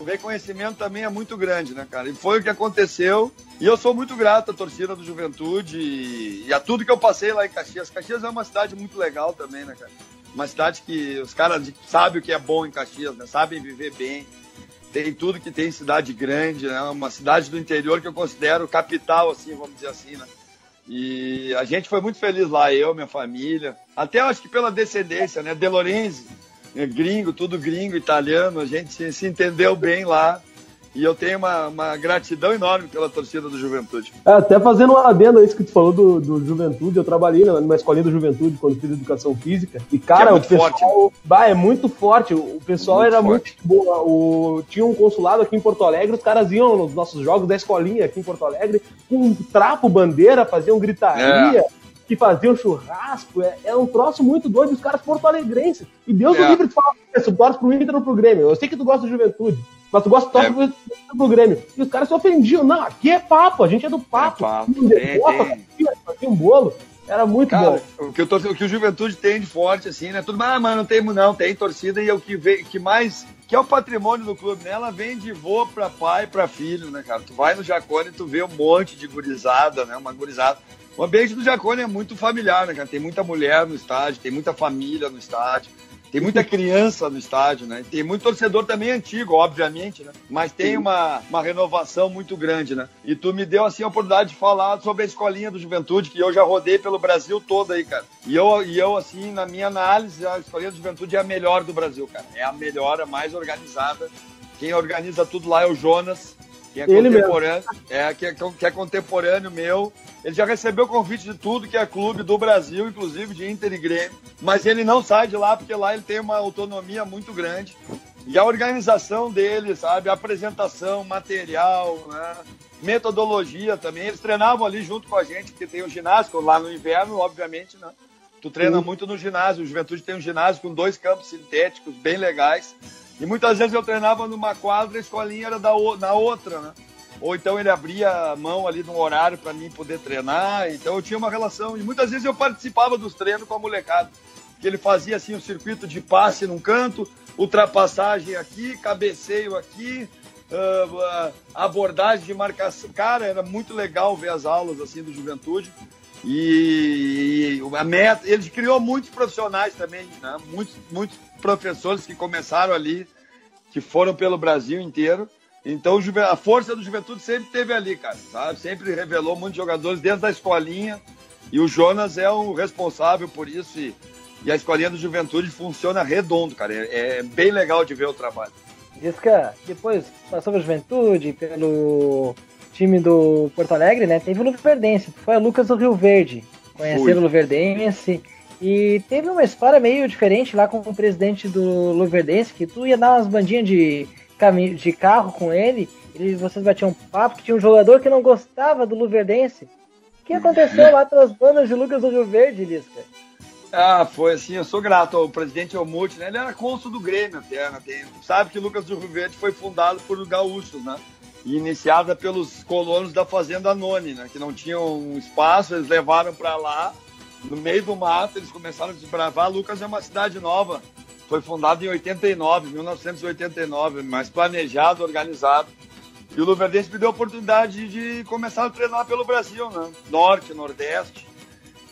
o reconhecimento também é muito grande, né, cara? E foi o que aconteceu. E eu sou muito grato à torcida do Juventude e a tudo que eu passei lá em Caxias. Caxias é uma cidade muito legal também, né, cara? Uma cidade que os caras sabem o que é bom em Caxias, né? Sabem viver bem. Tem tudo que tem cidade grande, né? Uma cidade do interior que eu considero capital, assim, vamos dizer assim, né? E a gente foi muito feliz lá, eu, minha família. Até acho que pela descendência, né? De Lorenzi, né? gringo, tudo gringo, italiano, a gente se, se entendeu bem lá. E eu tenho uma, uma, gratidão enorme pela torcida do Juventude. É, até fazendo um adendo a isso que tu falou do, do Juventude, eu trabalhei numa escolinha do Juventude quando fiz educação física. E, cara, é o pessoal. Forte, bah, é muito forte. O pessoal muito era forte. muito boa. O, tinha um consulado aqui em Porto Alegre, os caras iam nos nossos jogos da escolinha aqui em Porto Alegre com um trapo, bandeira, faziam gritaria. É que faziam churrasco, é, é, um troço muito doido, os caras porto-alegrenses. E Deus é. o livre de falar isso, torce pro Inter ou pro Grêmio. Eu sei que tu gosta do Juventude, mas tu gosta de torce é. pro Grêmio. E os caras se ofendiam. Não, aqui é papo, a gente é do papo. É papo. Fazia um bolo. Era muito Cara, bom. O que, torce, o que o Juventude tem de forte, assim, né? Tudo, ah, mas não tem, não, tem torcida e é o que, vê, que mais. Que é o patrimônio do clube, né? Ela vem de vô pra pai, pra filho, né, cara? Tu vai no Jacone e tu vê um monte de gurizada, né? Uma gurizada. O ambiente do Jacone é muito familiar, né, cara? Tem muita mulher no estádio, tem muita família no estádio, tem muita criança no estádio, né? Tem muito torcedor também antigo, obviamente, né? Mas tem uma, uma renovação muito grande, né? E tu me deu, assim, a oportunidade de falar sobre a escolinha do Juventude, que eu já rodei pelo Brasil todo aí, cara. E eu, e eu assim, na minha análise, a escolinha do Juventude é a melhor do Brasil, cara. É a melhor, a mais organizada. Quem organiza tudo lá é o Jonas, que é Ele contemporâneo, é, que é, que é contemporâneo meu. Ele já recebeu convite de tudo que é clube do Brasil, inclusive de Inter e Grêmio, mas ele não sai de lá porque lá ele tem uma autonomia muito grande. E a organização dele, sabe, a apresentação, material, né? metodologia também. Eles treinavam ali junto com a gente, porque tem o um ginásio lá no inverno, obviamente, né? Tu treina Sim. muito no ginásio. O Juventude tem um ginásio com dois campos sintéticos bem legais. E muitas vezes eu treinava numa quadra, a escolinha era da, na outra, né? Ou então ele abria a mão ali no horário para mim poder treinar. Então eu tinha uma relação. E muitas vezes eu participava dos treinos com a molecada. Que ele fazia assim um circuito de passe num canto, ultrapassagem aqui, cabeceio aqui, uh, abordagem de marcação. Cara, era muito legal ver as aulas assim do Juventude. E, e a meta, ele criou muitos profissionais também, né? muitos, muitos professores que começaram ali, que foram pelo Brasil inteiro. Então a força do Juventude sempre teve ali, cara, sabe? Sempre revelou muitos jogadores desde a escolinha. E o Jonas é o responsável por isso. E, e a escolinha do Juventude funciona redondo, cara. É, é bem legal de ver o trabalho. Diz que depois passou pela Juventude, pelo time do Porto Alegre, né? Teve o Luverdense, foi o Lucas do Rio Verde. Conheceram o Luverdense. E teve uma história meio diferente lá com o presidente do Luverdense, que tu ia dar umas bandinhas de, de carro com ele, e vocês batiam um papo que tinha um jogador que não gostava do Luverdense. O que aconteceu lá pelas bandas de Lucas do Rio Verde, Lisca? Ah, foi assim, eu sou grato ao presidente Elmute, né? Ele era cônsul do Grêmio até, né? Tem, sabe que Lucas do Rio Verde foi fundado por gaúchos, né? E iniciada pelos colonos da Fazenda Noni, né? Que não tinham espaço, eles levaram para lá, no meio do mato, eles começaram a desbravar. Lucas é uma cidade nova, foi fundada em 89, 1989, mas planejado, organizado. E o Luverdense me deu a oportunidade de começar a treinar pelo Brasil, né? Norte, Nordeste.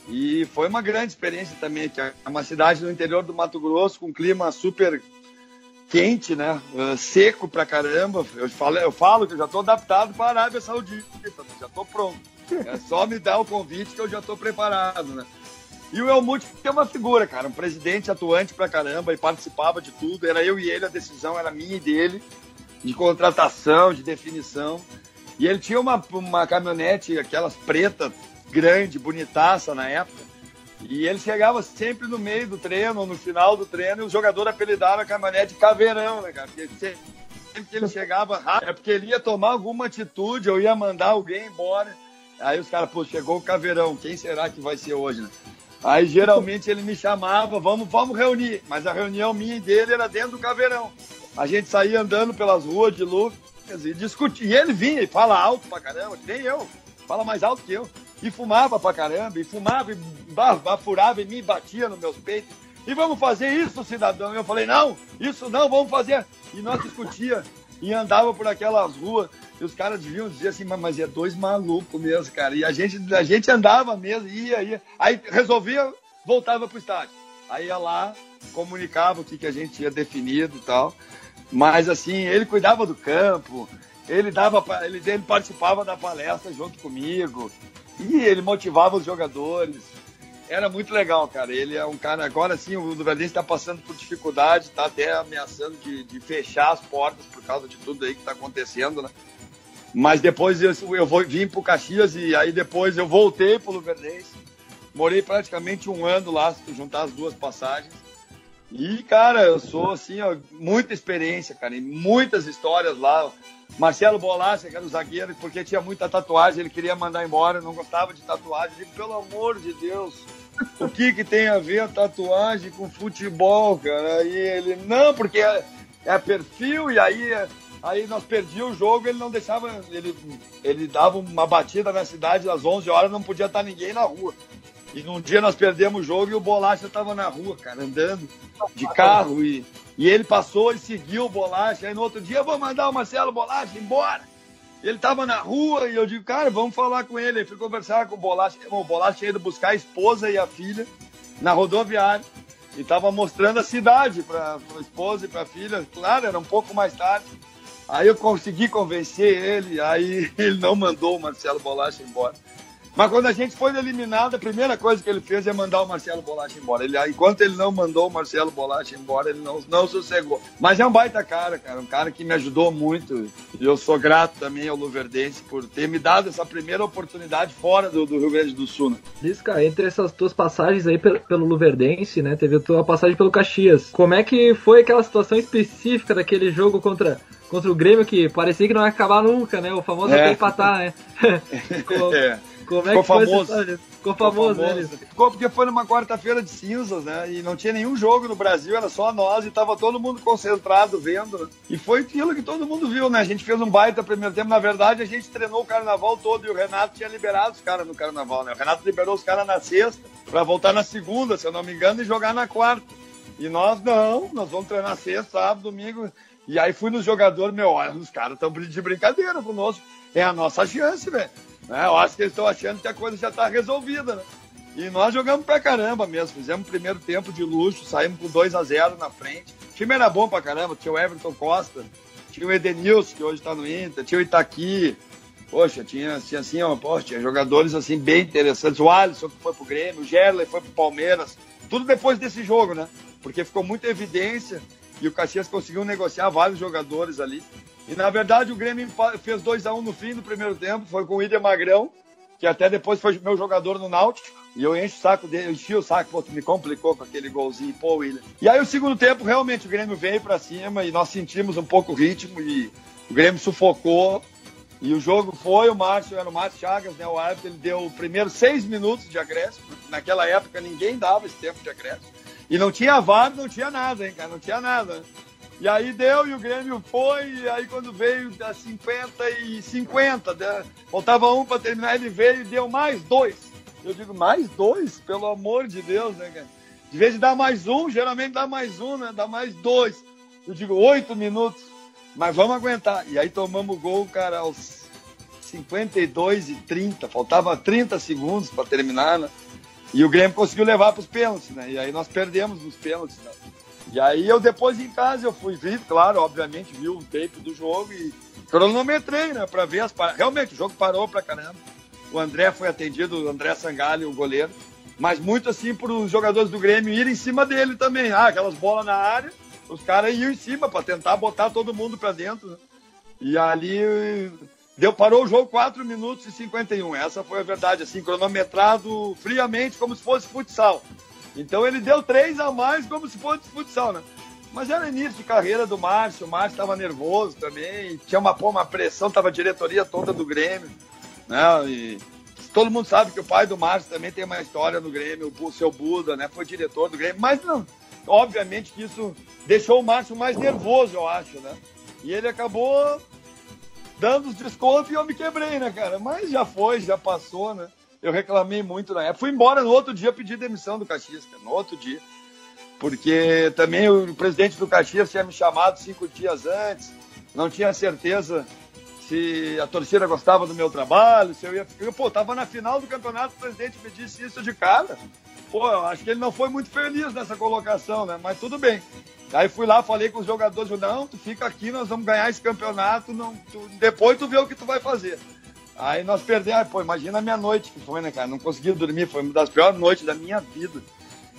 E foi uma grande experiência também, que é uma cidade no interior do Mato Grosso, com clima super quente, né? Uh, seco pra caramba. Eu falo, eu falo que eu já estou adaptado para a Arábia Saudita, já estou pronto. É só me dar o convite que eu já estou preparado, né? E o Elmute é uma figura, cara, um presidente atuante pra caramba e participava de tudo. Era eu e ele, a decisão era minha e dele de contratação, de definição. E ele tinha uma, uma caminhonete, aquelas pretas, grande, bonitaça na época. E ele chegava sempre no meio do treino, no final do treino, e os jogadores apelidaram a caminhonete caveirão, né, cara? Porque sempre que ele chegava rápido, é porque ele ia tomar alguma atitude, ou ia mandar alguém embora. Aí os caras, pô, chegou o caveirão, quem será que vai ser hoje, né? Aí geralmente ele me chamava, vamos, vamos reunir. Mas a reunião minha e dele era dentro do caveirão. A gente saía andando pelas ruas de Lucas e discutia. E ele vinha e fala alto pra caramba, que nem eu. Fala mais alto que eu. E fumava pra caramba, e fumava, e bafurava em mim, batia nos meus peitos. E vamos fazer isso, cidadão. E eu falei, não, isso não, vamos fazer. E nós discutia e andava por aquelas ruas. E os caras deviam dizer assim, mas é dois malucos mesmo, cara. E a gente, a gente andava mesmo, ia, ia. Aí resolvia, voltava pro estádio. Aí ia lá, comunicava o que, que a gente tinha definido e tal. Mas assim, ele cuidava do campo, ele dava, ele, ele participava da palestra junto comigo e ele motivava os jogadores. Era muito legal, cara. Ele é um cara, agora sim, o Luverdense está passando por dificuldade, está até ameaçando de, de, fechar as portas por causa de tudo aí que está acontecendo, né? Mas depois eu, eu vou, vim para o Caxias e aí depois eu voltei para o Luverdense. Morei praticamente um ano lá, se tu juntar as duas passagens. E, cara, eu sou, assim, ó, muita experiência, cara, e muitas histórias lá. Marcelo Bolacha, que era o zagueiro, porque tinha muita tatuagem, ele queria mandar embora, não gostava de tatuagem. Digo, pelo amor de Deus, o que, que tem a ver a tatuagem com futebol, cara? Aí ele, não, porque é, é perfil, e aí, aí nós perdíamos o jogo, ele não deixava, ele, ele dava uma batida na cidade às 11 horas, não podia estar ninguém na rua. E num dia nós perdemos o jogo e o Bolacha estava na rua, cara, andando de carro. E, e ele passou e seguiu o Bolacha. Aí no outro dia, vou mandar o Marcelo Bolacha embora. Ele estava na rua e eu digo, cara, vamos falar com ele. Ele foi conversar com o Bolacha. O Bolacha ido buscar a esposa e a filha na rodoviária. E estava mostrando a cidade para a esposa e para a filha. Claro, era um pouco mais tarde. Aí eu consegui convencer ele, aí ele não mandou o Marcelo Bolacha embora. Mas quando a gente foi eliminado, a primeira coisa que ele fez é mandar o Marcelo Bolacha embora. Ele, enquanto ele não mandou o Marcelo Bolacha embora, ele não, não sossegou. Mas é um baita cara, cara. Um cara que me ajudou muito. E eu sou grato também ao Luverdense por ter me dado essa primeira oportunidade fora do, do Rio Grande do Sul. Né? Lisca, entre essas tuas passagens aí pelo, pelo Luverdense, né? Teve a tua passagem pelo Caxias. Como é que foi aquela situação específica daquele jogo contra contra o Grêmio que parecia que não ia acabar nunca, né? O famoso é. empatar, né? é. Como é Ficou que foi famoso. Ficou, Ficou famoso, famoso. Ficou porque foi numa quarta-feira de cinzas, né? E não tinha nenhum jogo no Brasil, era só nós e tava todo mundo concentrado vendo. Né? E foi aquilo que todo mundo viu, né? A gente fez um baita primeiro tempo. Na verdade, a gente treinou o carnaval todo e o Renato tinha liberado os caras no carnaval, né? O Renato liberou os caras na sexta para voltar na segunda, se eu não me engano, e jogar na quarta. E nós não, nós vamos treinar sexta, sábado, domingo. E aí fui nos jogadores, meu, olha, os caras estão de brincadeira conosco. É a nossa chance, velho. Né? Eu acho que eles estão achando que a coisa já está resolvida, né? E nós jogamos pra caramba mesmo. Fizemos o primeiro tempo de luxo, saímos com 2 a 0 na frente. O time era bom pra caramba. Tinha o Everton Costa, tinha o Edenilson, que hoje está no Inter, tinha o Itaqui. Poxa, tinha, tinha assim, ó, poxa, tinha jogadores assim bem interessantes. O Alisson que foi pro Grêmio, o Gerley foi pro Palmeiras. Tudo depois desse jogo, né? Porque ficou muita evidência e o Caxias conseguiu negociar vários jogadores ali. E na verdade o Grêmio fez 2 a 1 um no fim do primeiro tempo, foi com o William Magrão, que até depois foi meu jogador no Náutico. E eu encho o saco dele, eu enchi o saco, pô, me complicou com aquele golzinho, pô, William. E aí o segundo tempo, realmente, o Grêmio veio para cima e nós sentimos um pouco o ritmo e o Grêmio sufocou. E o jogo foi, o Márcio, era o Márcio Chagas, né, o árbitro, ele deu o primeiro seis minutos de acréscimo, naquela época ninguém dava esse tempo de acréscimo. E não tinha VAR, não tinha nada, hein, cara, não tinha nada. E aí deu e o Grêmio foi, e aí quando veio das 50 e 50, né, faltava um para terminar, ele veio e deu mais dois. Eu digo, mais dois? Pelo amor de Deus, né, cara? De vez de dar mais um, geralmente dá mais um, né? Dá mais dois. Eu digo, oito minutos. Mas vamos aguentar. E aí tomamos o gol, cara, aos 52 e 30. Faltava 30 segundos para terminar, né? E o Grêmio conseguiu levar para os pênaltis, né? E aí nós perdemos nos pênaltis, né? E aí eu depois em casa eu fui ver, claro, obviamente, vi o tape do jogo e cronometrei, né? Para ver as par... Realmente, o jogo parou pra caramba. O André foi atendido, o André Sangalho, o goleiro. Mas muito assim para os jogadores do Grêmio irem em cima dele também. Ah, aquelas bolas na área, os caras iam em cima para tentar botar todo mundo para dentro. Né? E ali deu, parou o jogo 4 minutos e 51. Essa foi a verdade, assim, cronometrado friamente, como se fosse futsal. Então ele deu três a mais como se fosse futsal, né? Mas era início de carreira do Márcio, o Márcio estava nervoso também, tinha uma, uma pressão, estava a diretoria toda do Grêmio, né? E todo mundo sabe que o pai do Márcio também tem uma história no Grêmio, o seu Buda, né? Foi diretor do Grêmio, mas não, obviamente que isso deixou o Márcio mais nervoso, eu acho, né? E ele acabou dando os descontos e eu me quebrei, né, cara? Mas já foi, já passou, né? Eu reclamei muito na época. Fui embora no outro dia, pedi demissão do Caxias, cara, no outro dia. Porque também o presidente do Caxias tinha me chamado cinco dias antes, não tinha certeza se a torcida gostava do meu trabalho, se eu ia ficar. Pô, tava na final do campeonato, o presidente me disse isso de cara. Pô, acho que ele não foi muito feliz nessa colocação, né? Mas tudo bem. Aí fui lá, falei com os jogadores, não, tu fica aqui, nós vamos ganhar esse campeonato, não, tu, depois tu vê o que tu vai fazer. Aí nós perdemos, pô, imagina a minha noite que foi, né, cara? Não consegui dormir, foi uma das piores noites da minha vida.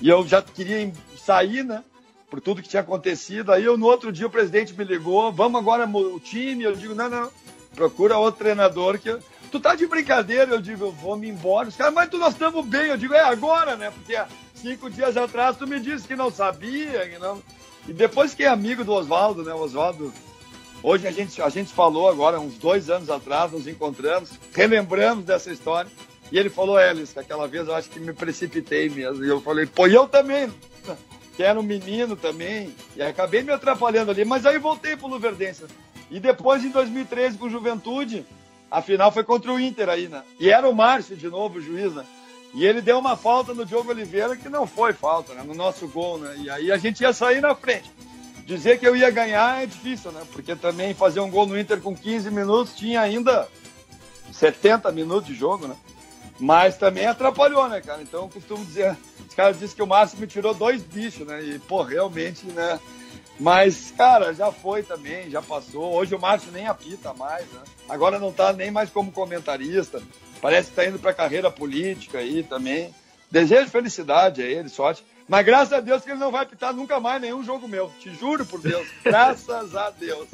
E eu já queria sair, né? Por tudo que tinha acontecido. Aí eu, no outro dia, o presidente me ligou, vamos agora o time. Eu digo, não, não, procura outro treinador que. Tu tá de brincadeira, eu digo, eu vou me embora. Os caras, mas tu, nós estamos bem. Eu digo, é agora, né? Porque cinco dias atrás tu me disse que não sabia, que não. E depois que é amigo do Oswaldo, né? O Oswaldo Hoje a gente, a gente falou agora, uns dois anos atrás, nos encontramos, relembramos dessa história. E ele falou, Elis, aquela vez eu acho que me precipitei mesmo. E eu falei, pô, eu também, que era um menino também. E acabei me atrapalhando ali, mas aí voltei pro Luverdense. E depois, em 2013, com Juventude, a final foi contra o Inter aí, né? E era o Márcio de novo, o juiz, né? E ele deu uma falta no Diogo Oliveira que não foi falta, né? No nosso gol, né? E aí a gente ia sair na frente. Dizer que eu ia ganhar é difícil, né? Porque também fazer um gol no Inter com 15 minutos tinha ainda 70 minutos de jogo, né? Mas também atrapalhou, né, cara? Então eu costumo dizer, os caras dizem que o Márcio me tirou dois bichos, né? E, pô, realmente, né? Mas, cara, já foi também, já passou. Hoje o Márcio nem apita mais, né? Agora não tá nem mais como comentarista. Parece que tá indo pra carreira política aí também. Desejo felicidade a ele, sorte. Mas graças a Deus que ele não vai pitar nunca mais nenhum jogo meu. Te juro por Deus. Graças a Deus.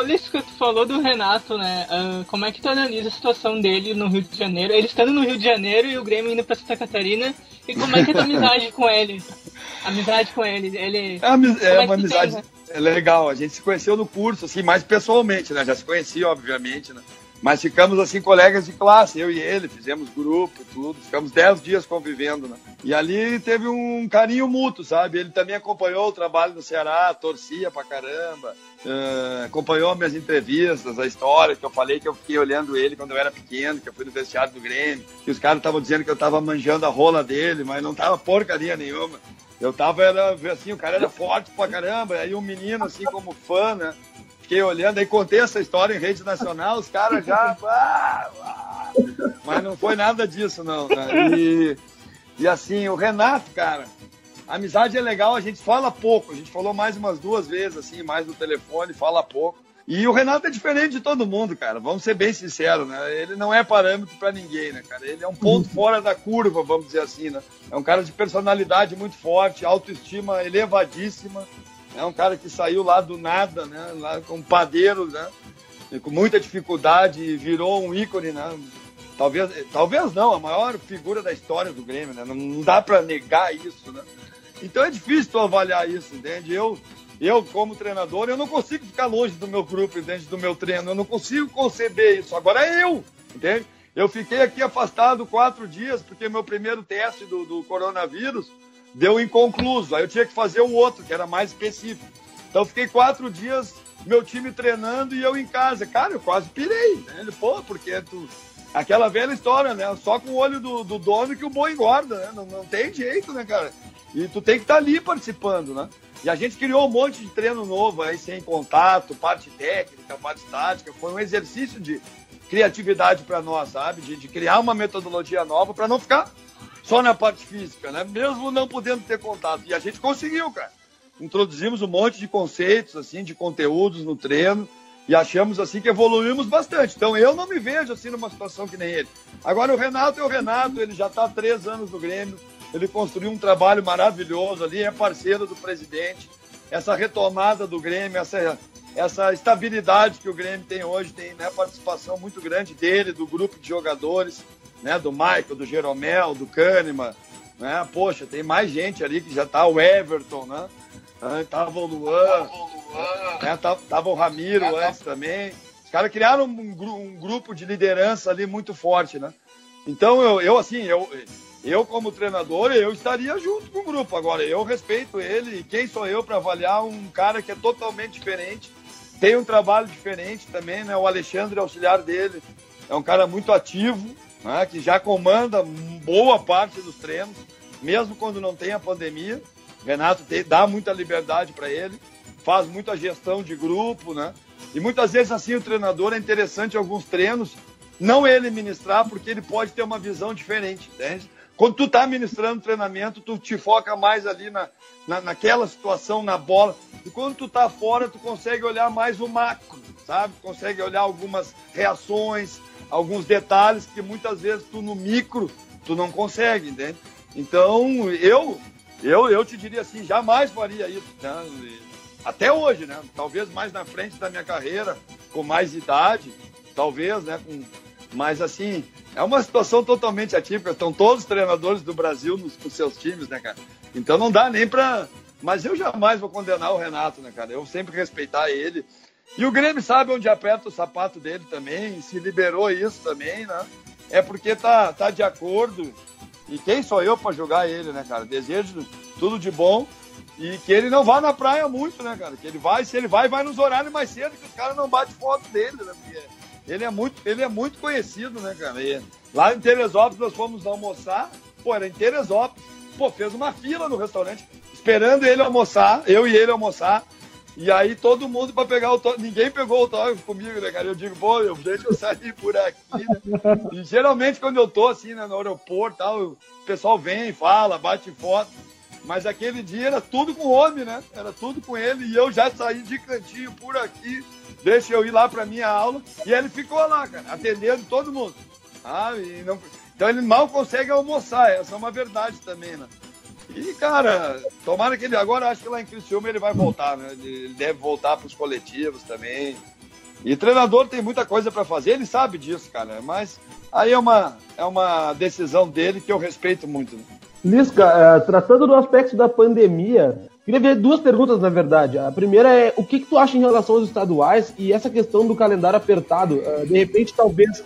Ulisses, que tu falou do Renato, né? Uh, como é que tu analisa a situação dele no Rio de Janeiro? Ele estando no Rio de Janeiro e o Grêmio indo pra Santa Catarina. E como é que é a tua amizade com ele? Amizade com ele. ele... É, é, é uma amizade tem, né? é legal. A gente se conheceu no curso, assim, mais pessoalmente, né? Já se conhecia, obviamente, né? Mas ficamos assim, colegas de classe, eu e ele, fizemos grupo, tudo, ficamos dez dias convivendo, né? E ali teve um carinho mútuo, sabe? Ele também acompanhou o trabalho no Ceará, torcia pra caramba, uh, acompanhou minhas entrevistas, a história que eu falei que eu fiquei olhando ele quando eu era pequeno, que eu fui no vestiário do Grêmio, que os caras estavam dizendo que eu tava manjando a rola dele, mas não tava porcaria nenhuma. Eu tava, era, assim, o cara era forte pra caramba, aí um menino, assim, como fã, né? Fiquei olhando, aí contei essa história em rede nacional, os caras já. Ah, ah. Mas não foi nada disso, não. Né? E, e assim, o Renato, cara, a amizade é legal, a gente fala pouco, a gente falou mais umas duas vezes, assim, mais no telefone, fala pouco. E o Renato é diferente de todo mundo, cara. Vamos ser bem sinceros, né? Ele não é parâmetro para ninguém, né, cara? Ele é um ponto fora da curva, vamos dizer assim, né? É um cara de personalidade muito forte, autoestima elevadíssima É um cara que saiu lá do nada, né? Lá com padeiro, né? E com muita dificuldade e virou um ícone, né? Talvez, talvez não, a maior figura da história do Grêmio, né? Não, dá para negar isso, né? Então é difícil tu avaliar isso, entende? Eu, eu, como treinador, eu não consigo ficar longe do meu grupo, entende? Do meu treino. Eu não consigo conceber isso. Agora é eu, entende? Eu fiquei aqui afastado quatro dias, porque meu primeiro teste do, do coronavírus deu inconcluso. Aí eu tinha que fazer o outro, que era mais específico. Então fiquei quatro dias, meu time treinando e eu em casa. Cara, eu quase pirei. Né? Ele, pô, porque tu. Aquela velha história, né? Só com o olho do, do dono que o boi engorda, né? Não, não tem jeito, né, cara? E tu tem que estar tá ali participando, né? E a gente criou um monte de treino novo aí, sem contato, parte técnica, parte tática. Foi um exercício de criatividade para nós, sabe? De, de, criar uma metodologia nova para não ficar só na parte física, né? Mesmo não podendo ter contato. E a gente conseguiu, cara. Introduzimos um monte de conceitos, assim, de conteúdos no treino e achamos, assim, que evoluímos bastante. Então, eu não me vejo, assim, numa situação que nem ele. Agora, o Renato é o Renato, ele já está há três anos no Grêmio, ele construiu um trabalho maravilhoso ali, é parceiro do presidente. Essa retomada do Grêmio, essa, essa estabilidade que o Grêmio tem hoje, tem né, participação muito grande dele, do grupo de jogadores né, do Michael, do Jeromel, do Kahneman, né? Poxa, tem mais gente ali que já tá, o Everton, né? Ah, tava o Luan, né? tava o Ramiro antes também. Os caras criaram um, um, grupo de liderança ali muito forte, né? Então, eu, eu assim, eu, eu como treinador, eu estaria junto com o grupo. Agora, eu respeito ele e quem sou eu para avaliar um cara que é totalmente diferente, tem um trabalho diferente também, né? O Alexandre, auxiliar dele, é um cara muito ativo, né, que já comanda boa parte dos treinos, mesmo quando não tem a pandemia. Renato dá muita liberdade para ele, faz muita gestão de grupo, né? E muitas vezes assim o treinador é interessante em alguns treinos não ele ministrar porque ele pode ter uma visão diferente, entende? Quando tu tá ministrando treinamento, tu te foca mais ali na, na, naquela situação, na bola. E quando tu tá fora, tu consegue olhar mais o macro, sabe? Consegue olhar algumas reações, alguns detalhes que muitas vezes tu no micro tu não consegue, entende? Então, eu eu, eu te diria assim, jamais faria isso, né? Até hoje, né? Talvez mais na frente da minha carreira, com mais idade, talvez, né? Com, mas assim, é uma situação totalmente atípica. Estão todos os treinadores do Brasil nos, com seus times, né, cara? Então não dá nem para. Mas eu jamais vou condenar o Renato, né, cara? Eu sempre respeitar ele. E o Grêmio sabe onde aperta o sapato dele também, se liberou isso também, né? É porque tá, tá de acordo. E quem sou eu para jogar ele, né, cara? Desejo tudo de bom e que ele não vá na praia muito, né, cara? Que ele vai, se ele vai, vai nos horários mais cedo, que os caras não batem foto dele, né? Porque ele é muito, ele é muito conhecido, né, cara? E lá em Teresópolis nós fomos almoçar, pô, era em Teresópolis, pô, fez uma fila no restaurante, esperando ele almoçar, eu e ele almoçar. E aí todo mundo para pegar o autógrafo, ninguém pegou o autógrafo comigo, né, cara? Eu digo, pô, eu, deixa eu sair por aqui, né? E geralmente quando eu tô assim, né, no aeroporto tal, o pessoal vem, fala, bate foto. Mas aquele dia era tudo com o homem, né? Era tudo com ele e eu já saí de cantinho por aqui, deixa eu ir lá para minha aula. E ele ficou lá, cara, atendendo todo mundo. Ah, não... Então ele mal consegue almoçar, essa é uma verdade também, né? E, cara, tomara que ele agora, acho que lá em Criciúma ele vai voltar, né? Ele deve voltar para os coletivos também. E treinador tem muita coisa para fazer, ele sabe disso, cara. Mas aí é uma, é uma decisão dele que eu respeito muito. Né? Lisca, é, tratando do aspecto da pandemia, queria ver duas perguntas, na verdade. A primeira é o que, que tu acha em relação aos estaduais e essa questão do calendário apertado? É, de repente, talvez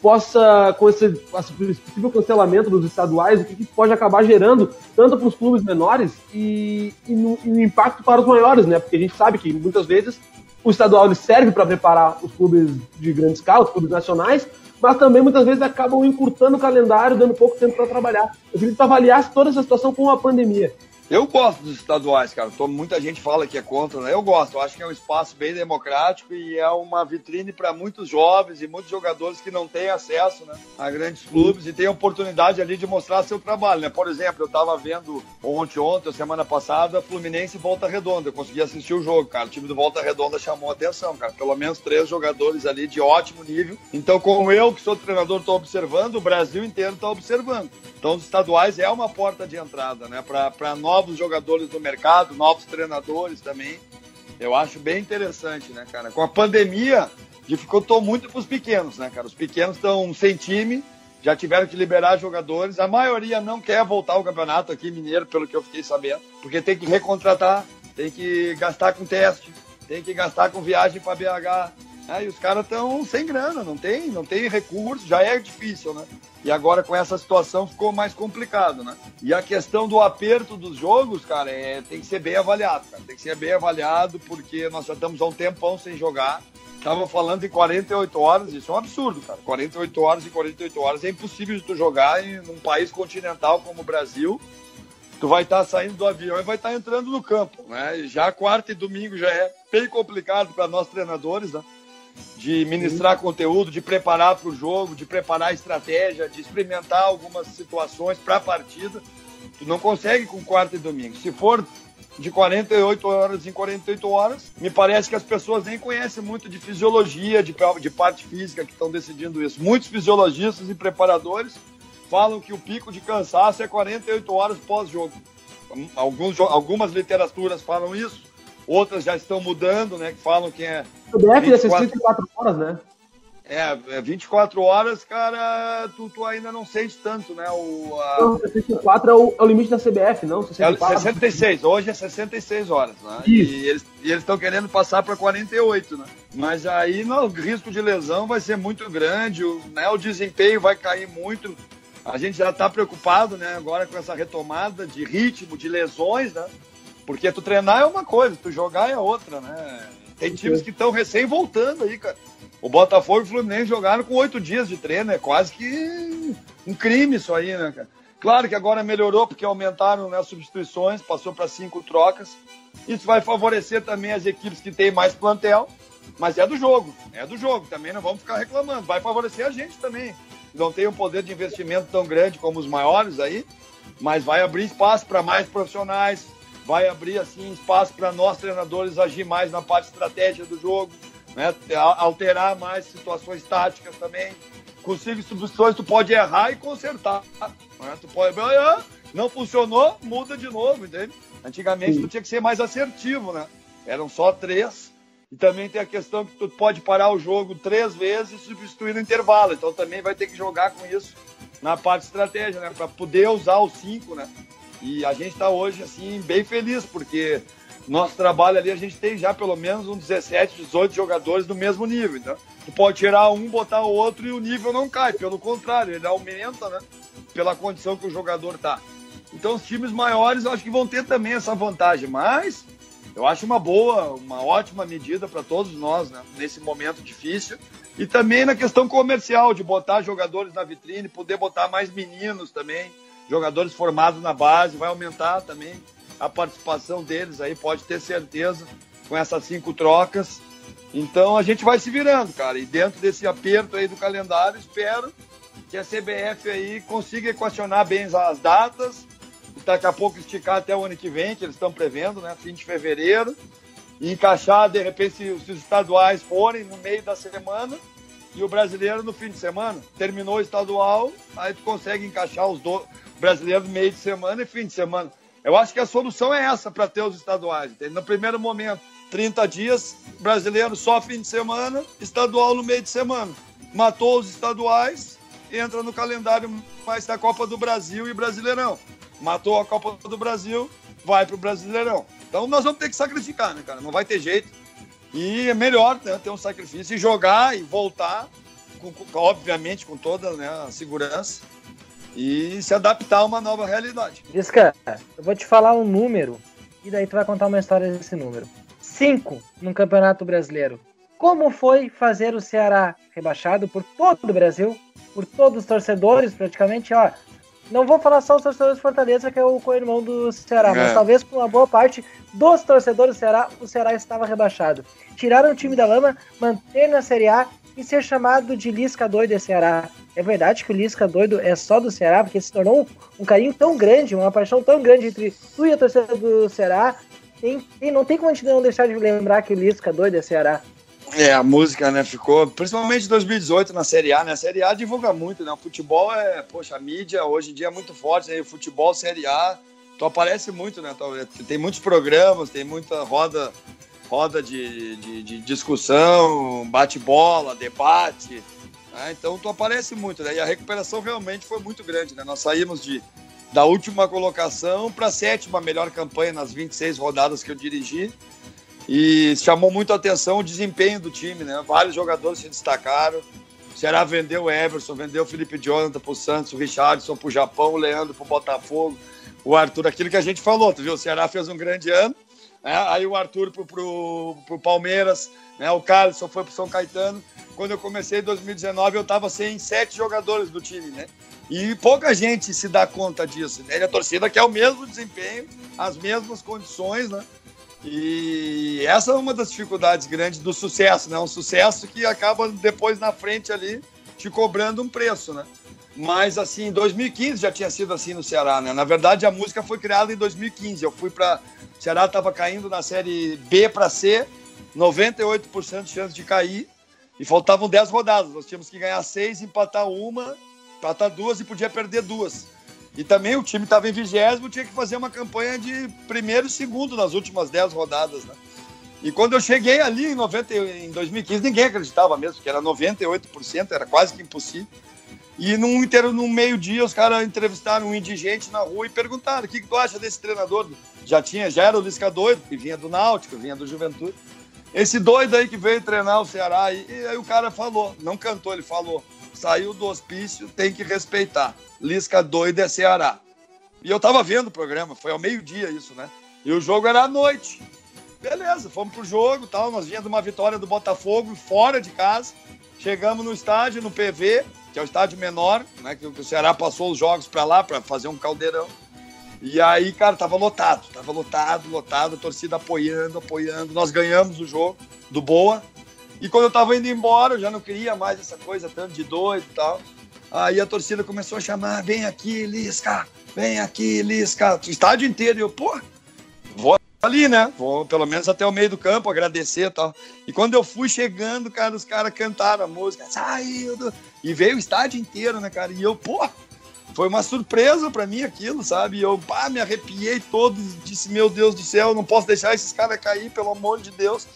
possa, com esse, esse possível cancelamento dos estaduais, o que, que pode acabar gerando tanto para os clubes menores e, e, no, e, no, impacto para os maiores, né? Porque a gente sabe que muitas vezes o estadual serve para preparar os clubes de grande escala, os clubes nacionais, mas também muitas vezes acabam encurtando o calendário, dando pouco tempo para trabalhar. Eu queria que tu avaliasse toda essa situação com a pandemia. Eu gosto dos estaduais, cara. Tô, muita gente fala que é contra, né? Eu gosto. Eu acho que é um espaço bem democrático e é uma vitrine para muitos jovens e muitos jogadores que não têm acesso né, a grandes clubes e têm oportunidade ali de mostrar seu trabalho, né? Por exemplo, eu estava vendo ontem, ontem, semana passada, Fluminense e Volta Redonda. Eu consegui assistir o jogo, cara. O time do Volta Redonda chamou atenção, cara. Pelo menos três jogadores ali de ótimo nível. Então, como eu, que sou treinador, estou observando, o Brasil inteiro está observando. Então, os estaduais é uma porta de entrada, né? Para nós novos jogadores no mercado, novos treinadores também. Eu acho bem interessante, né, cara? Com a pandemia, dificultou muito para os pequenos, né, cara? Os pequenos estão sem time, já tiveram que liberar jogadores. A maioria não quer voltar ao campeonato aqui mineiro, pelo que eu fiquei sabendo, porque tem que recontratar, tem que gastar com teste, tem que gastar com viagem para BH. Né? E os caras estão sem grana, não tem, não tem recurso, já é difícil, né? E agora com essa situação ficou mais complicado, né? E a questão do aperto dos jogos, cara, é, tem que ser bem avaliado, cara. Tem que ser bem avaliado porque nós já estamos há um tempão sem jogar. Tava falando em 48 horas, isso é um absurdo, cara. 48 horas e 48 horas é impossível de tu jogar em um país continental como o Brasil. Tu vai estar tá saindo do avião e vai estar tá entrando no campo, né? Já quarta e domingo já é bem complicado para nós treinadores, né? De ministrar uhum. conteúdo, de preparar para o jogo, de preparar a estratégia, de experimentar algumas situações para a partida. Tu não consegue com quarta e domingo. Se for de 48 horas em 48 horas. Me parece que as pessoas nem conhecem muito de fisiologia, de, de parte física que estão decidindo isso. Muitos fisiologistas e preparadores falam que o pico de cansaço é 48 horas pós-jogo. Alguns, algumas literaturas falam isso, outras já estão mudando, né? Que falam que é. O DF é 64 horas, né? É, 24 é horas, cara, tu, tu ainda não sente tanto, né? O, a... Não, 64 é o, é o limite da CBF, não? 64. É 66, hoje é 66 horas, né? Isso. E eles estão querendo passar para 48, né? Mas aí não, o risco de lesão vai ser muito grande, o, né, o desempenho vai cair muito. A gente já está preocupado, né, agora com essa retomada de ritmo, de lesões, né? Porque tu treinar é uma coisa, tu jogar é outra, né? Tem times que estão recém voltando aí, cara. O Botafogo e o Fluminense jogaram com oito dias de treino, é quase que um crime isso aí, né, cara? Claro que agora melhorou porque aumentaram né, as substituições, passou para cinco trocas. Isso vai favorecer também as equipes que têm mais plantel, mas é do jogo, é do jogo, também não vamos ficar reclamando. Vai favorecer a gente também, não tem um poder de investimento tão grande como os maiores aí, mas vai abrir espaço para mais profissionais, vai abrir assim espaço para nós treinadores agir mais na parte estratégica do jogo né? alterar mais situações táticas também. Consigo substituições, tu pode errar e consertar. Né? Tu pode. Não funcionou, muda de novo, entende? Antigamente Sim. tu tinha que ser mais assertivo, né? Eram só três. E também tem a questão que tu pode parar o jogo três vezes e substituir no intervalo. Então também vai ter que jogar com isso na parte estratégia, né? Para poder usar os cinco, né? E a gente está hoje, assim, bem feliz, porque nosso trabalho ali, a gente tem já pelo menos uns 17, 18 jogadores do mesmo nível. Então, tu pode tirar um, botar o outro e o nível não cai. Pelo contrário, ele aumenta, né? Pela condição que o jogador tá. Então, os times maiores, eu acho que vão ter também essa vantagem. Mas, eu acho uma boa, uma ótima medida para todos nós, né? Nesse momento difícil. E também na questão comercial, de botar jogadores na vitrine, poder botar mais meninos também, jogadores formados na base, vai aumentar também a participação deles aí, pode ter certeza, com essas cinco trocas. Então a gente vai se virando, cara. E dentro desse aperto aí do calendário, espero que a CBF aí consiga equacionar bem as datas. Daqui a pouco esticar até o ano que vem, que eles estão prevendo, né? Fim de fevereiro. E encaixar, de repente, se, os estaduais forem no meio da semana e o brasileiro no fim de semana. Terminou o estadual, aí tu consegue encaixar os dois brasileiros no meio de semana e fim de semana. Eu acho que a solução é essa para ter os estaduais. Entende? No primeiro momento, 30 dias, brasileiro só fim de semana, estadual no meio de semana. Matou os estaduais, entra no calendário mais da Copa do Brasil e Brasileirão. Matou a Copa do Brasil, vai para o Brasileirão. Então nós vamos ter que sacrificar, né, cara? Não vai ter jeito. E é melhor né, ter um sacrifício e jogar e voltar, com, obviamente, com toda né, a segurança e se adaptar a uma nova realidade. Disca, eu vou te falar um número e daí tu vai contar uma história desse número. Cinco no Campeonato Brasileiro. Como foi fazer o Ceará rebaixado por todo o Brasil, por todos os torcedores praticamente, ó. Não vou falar só os torcedores de Fortaleza, que é o co-irmão do Ceará, é. mas talvez por uma boa parte dos torcedores do Ceará, o Ceará estava rebaixado. Tiraram o time da lama, manter na Série A e ser chamado de Lisca doido do Ceará. É verdade que o Lisca doido é só do Ceará, porque se tornou um, carinho tão grande, uma paixão tão grande entre tu e a torcida do Ceará. Tem, tem, não tem como a gente não deixar de lembrar que o Lisca doido é Ceará. É, a música, né, ficou, principalmente em 2018 na Série A, né, a Série A divulga muito, né, o futebol é, poxa, a mídia hoje em dia é muito forte, né, o futebol, Série A, tu aparece muito, né? Tem muitos programas, tem muita roda, roda de, de, de discussão, bate-bola, debate. Né? Então tu aparece muito, né? E a recuperação realmente foi muito grande, né? Nós saímos de, da última colocação para a sétima melhor campanha nas 26 rodadas que eu dirigi. E chamou muito a atenção o desempenho do time, né? Vários jogadores se destacaram. O Ceará vendeu o Everson, vendeu o Felipe Jonathan para o Santos, o Richardson para o Japão, o Leandro para o Botafogo o Arthur, aquilo que a gente falou, tu viu? O Ceará fez um grande ano, né? aí o Arthur pro, pro Palmeiras, né? o Carlos foi pro São Caetano. Quando eu comecei em 2019, eu estava sem sete jogadores do time, né? E pouca gente se dá conta disso, né? E a torcida quer o mesmo desempenho, as mesmas condições, né? E essa é uma das dificuldades grandes do sucesso, né? Um sucesso que acaba depois na frente ali te cobrando um preço, né? Mas, assim, em 2015 já tinha sido assim no Ceará, né? Na verdade, a música foi criada em 2015. Eu fui para. Ceará estava caindo na série B para C, 98% de chance de cair, e faltavam 10 rodadas. Nós tínhamos que ganhar seis, empatar uma, empatar duas e podia perder duas. E também o time estava em vigésimo, tinha que fazer uma campanha de primeiro e segundo nas últimas 10 rodadas, né? E quando eu cheguei ali em, 90, em 2015, ninguém acreditava mesmo, que era 98%, era quase que impossível. E num, no meio-dia, os caras entrevistaram um indigente na rua e perguntaram: o que, que tu acha desse treinador? Já tinha, já era o Lisca doido, que vinha do Náutico, vinha do Juventude. Esse doido aí que veio treinar o Ceará, e, e aí o cara falou, não cantou, ele falou: saiu do hospício, tem que respeitar. Lisca doido é Ceará. E eu tava vendo o programa, foi ao meio-dia isso, né? E o jogo era à noite. Beleza, fomos pro jogo tal. Nós vínhamos de uma vitória do Botafogo fora de casa. Chegamos no estádio, no PV, que é o estádio menor, né? Que o Ceará passou os jogos para lá para fazer um caldeirão. E aí, cara, tava lotado, tava lotado, lotado, a torcida apoiando, apoiando. Nós ganhamos o jogo do Boa. E quando eu tava indo embora, eu já não queria mais essa coisa tanto de doido e tal. Aí a torcida começou a chamar: vem aqui, Lisca, vem aqui, Lisca. O estádio inteiro. E eu, pô, vou ali, né? Vou pelo menos até o meio do campo agradecer e tal. E quando eu fui chegando, cara, os caras cantaram a música, saiu do... E veio o estádio inteiro, né, cara? E eu, pô, foi uma surpresa para mim aquilo, sabe? E eu, pá, me arrepiei todo e disse, meu Deus do céu, não posso deixar esses caras cair, pelo amor de Deus.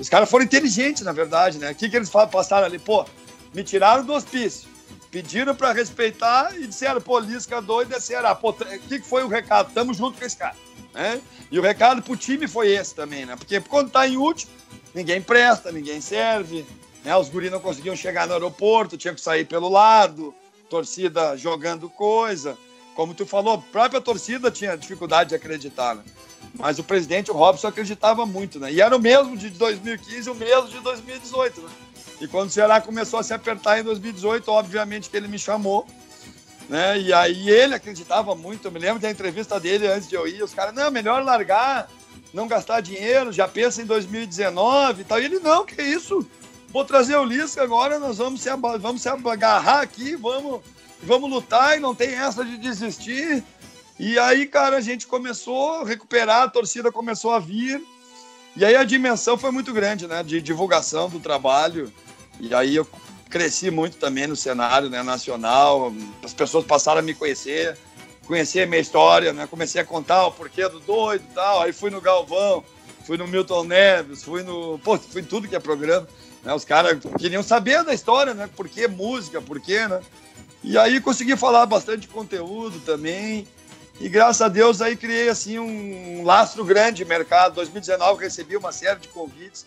Os caras foram inteligentes, na verdade, né? O que, que eles passaram ali? Pô, me tiraram do hospício, pediram para respeitar e disseram, pô, Lisca doido é Ceará. Pô, o que, que foi o recado? Tamo junto com esse cara. Né? E o recado pro time foi esse também, né? Porque quando tá em último, ninguém presta, ninguém serve, né? Os guris não conseguiam chegar no aeroporto, tinham que sair pelo lado, torcida jogando coisa. Como tu falou, a própria torcida tinha dificuldade de acreditar, né? Mas o presidente, o Robson, acreditava muito, né? E era o mesmo de 2015, o mesmo de 2018, né? E quando o Ceará começou a se apertar em 2018, obviamente que ele me chamou né? E aí ele acreditava muito. Eu me lembro da entrevista dele antes de eu ir. Os caras, não, melhor largar, não gastar dinheiro, já pensa em 2019 e tal. E ele, não, que isso? Vou trazer o Lisca agora, nós vamos se, vamos se agarrar aqui, vamos, vamos lutar e não tem essa de desistir. E aí, cara, a gente começou a recuperar, a torcida começou a vir. E aí a dimensão foi muito grande, né? De divulgação do trabalho. E aí eu cresci muito também no cenário né, nacional, as pessoas passaram a me conhecer, conhecer a minha história, né? Comecei a contar o porquê do doido e tal, aí fui no Galvão, fui no Milton Neves, fui no... Pô, fui tudo que é programa, né? Os caras queriam saber da história, né? Por que música, por quê, né? E aí consegui falar bastante conteúdo também, e graças a Deus aí criei assim um lastro grande de mercado. 2019 recebi uma série de convites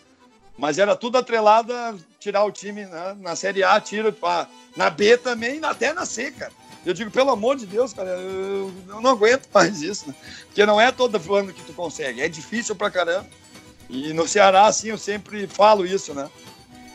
mas era tudo atrelado a tirar o time né? na Série A, tira pra, na B também, até na C, cara. Eu digo, pelo amor de Deus, cara, eu, eu não aguento mais isso, né? Porque não é todo ano que tu consegue, é difícil pra caramba. E no Ceará, assim, eu sempre falo isso, né?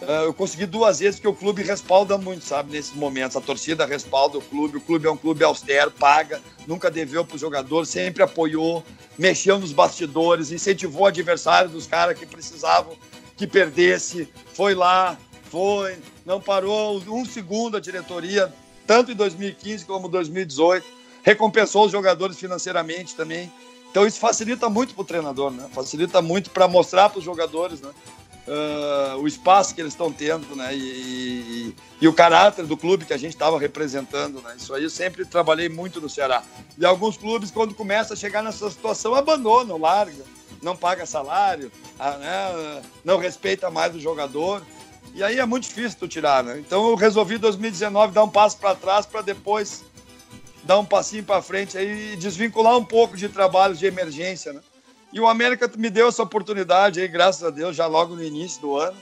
Eh, eu consegui duas vezes porque o clube respalda muito, sabe, nesses momentos. A torcida respalda o clube, o clube é um clube austero, paga, nunca deveu para o jogador, sempre apoiou, mexeu nos bastidores, incentivou o adversário dos caras que precisavam que perdesse, foi lá, foi, não parou um segundo a diretoria, tanto em 2015 como 2018, recompensou os jogadores financeiramente também. Então isso facilita muito para o treinador, né? Facilita muito para mostrar para os jogadores, né? Uh, o espaço que eles estão tendo, né? E, e, e, o caráter do clube que a gente estava representando, né? Isso aí eu sempre trabalhei muito no Ceará. E alguns clubes, quando começam a chegar nessa situação, abandonam, largam, não paga salário, ah, né? não respeita mais o jogador. E aí é muito difícil tu tirar, né? Então eu resolvi em 2019 dar um passo para trás para depois dar um passinho para frente aí e desvincular um pouco de trabalhos de emergência, né? E o América me deu essa oportunidade aí, graças a Deus, já logo no início do ano.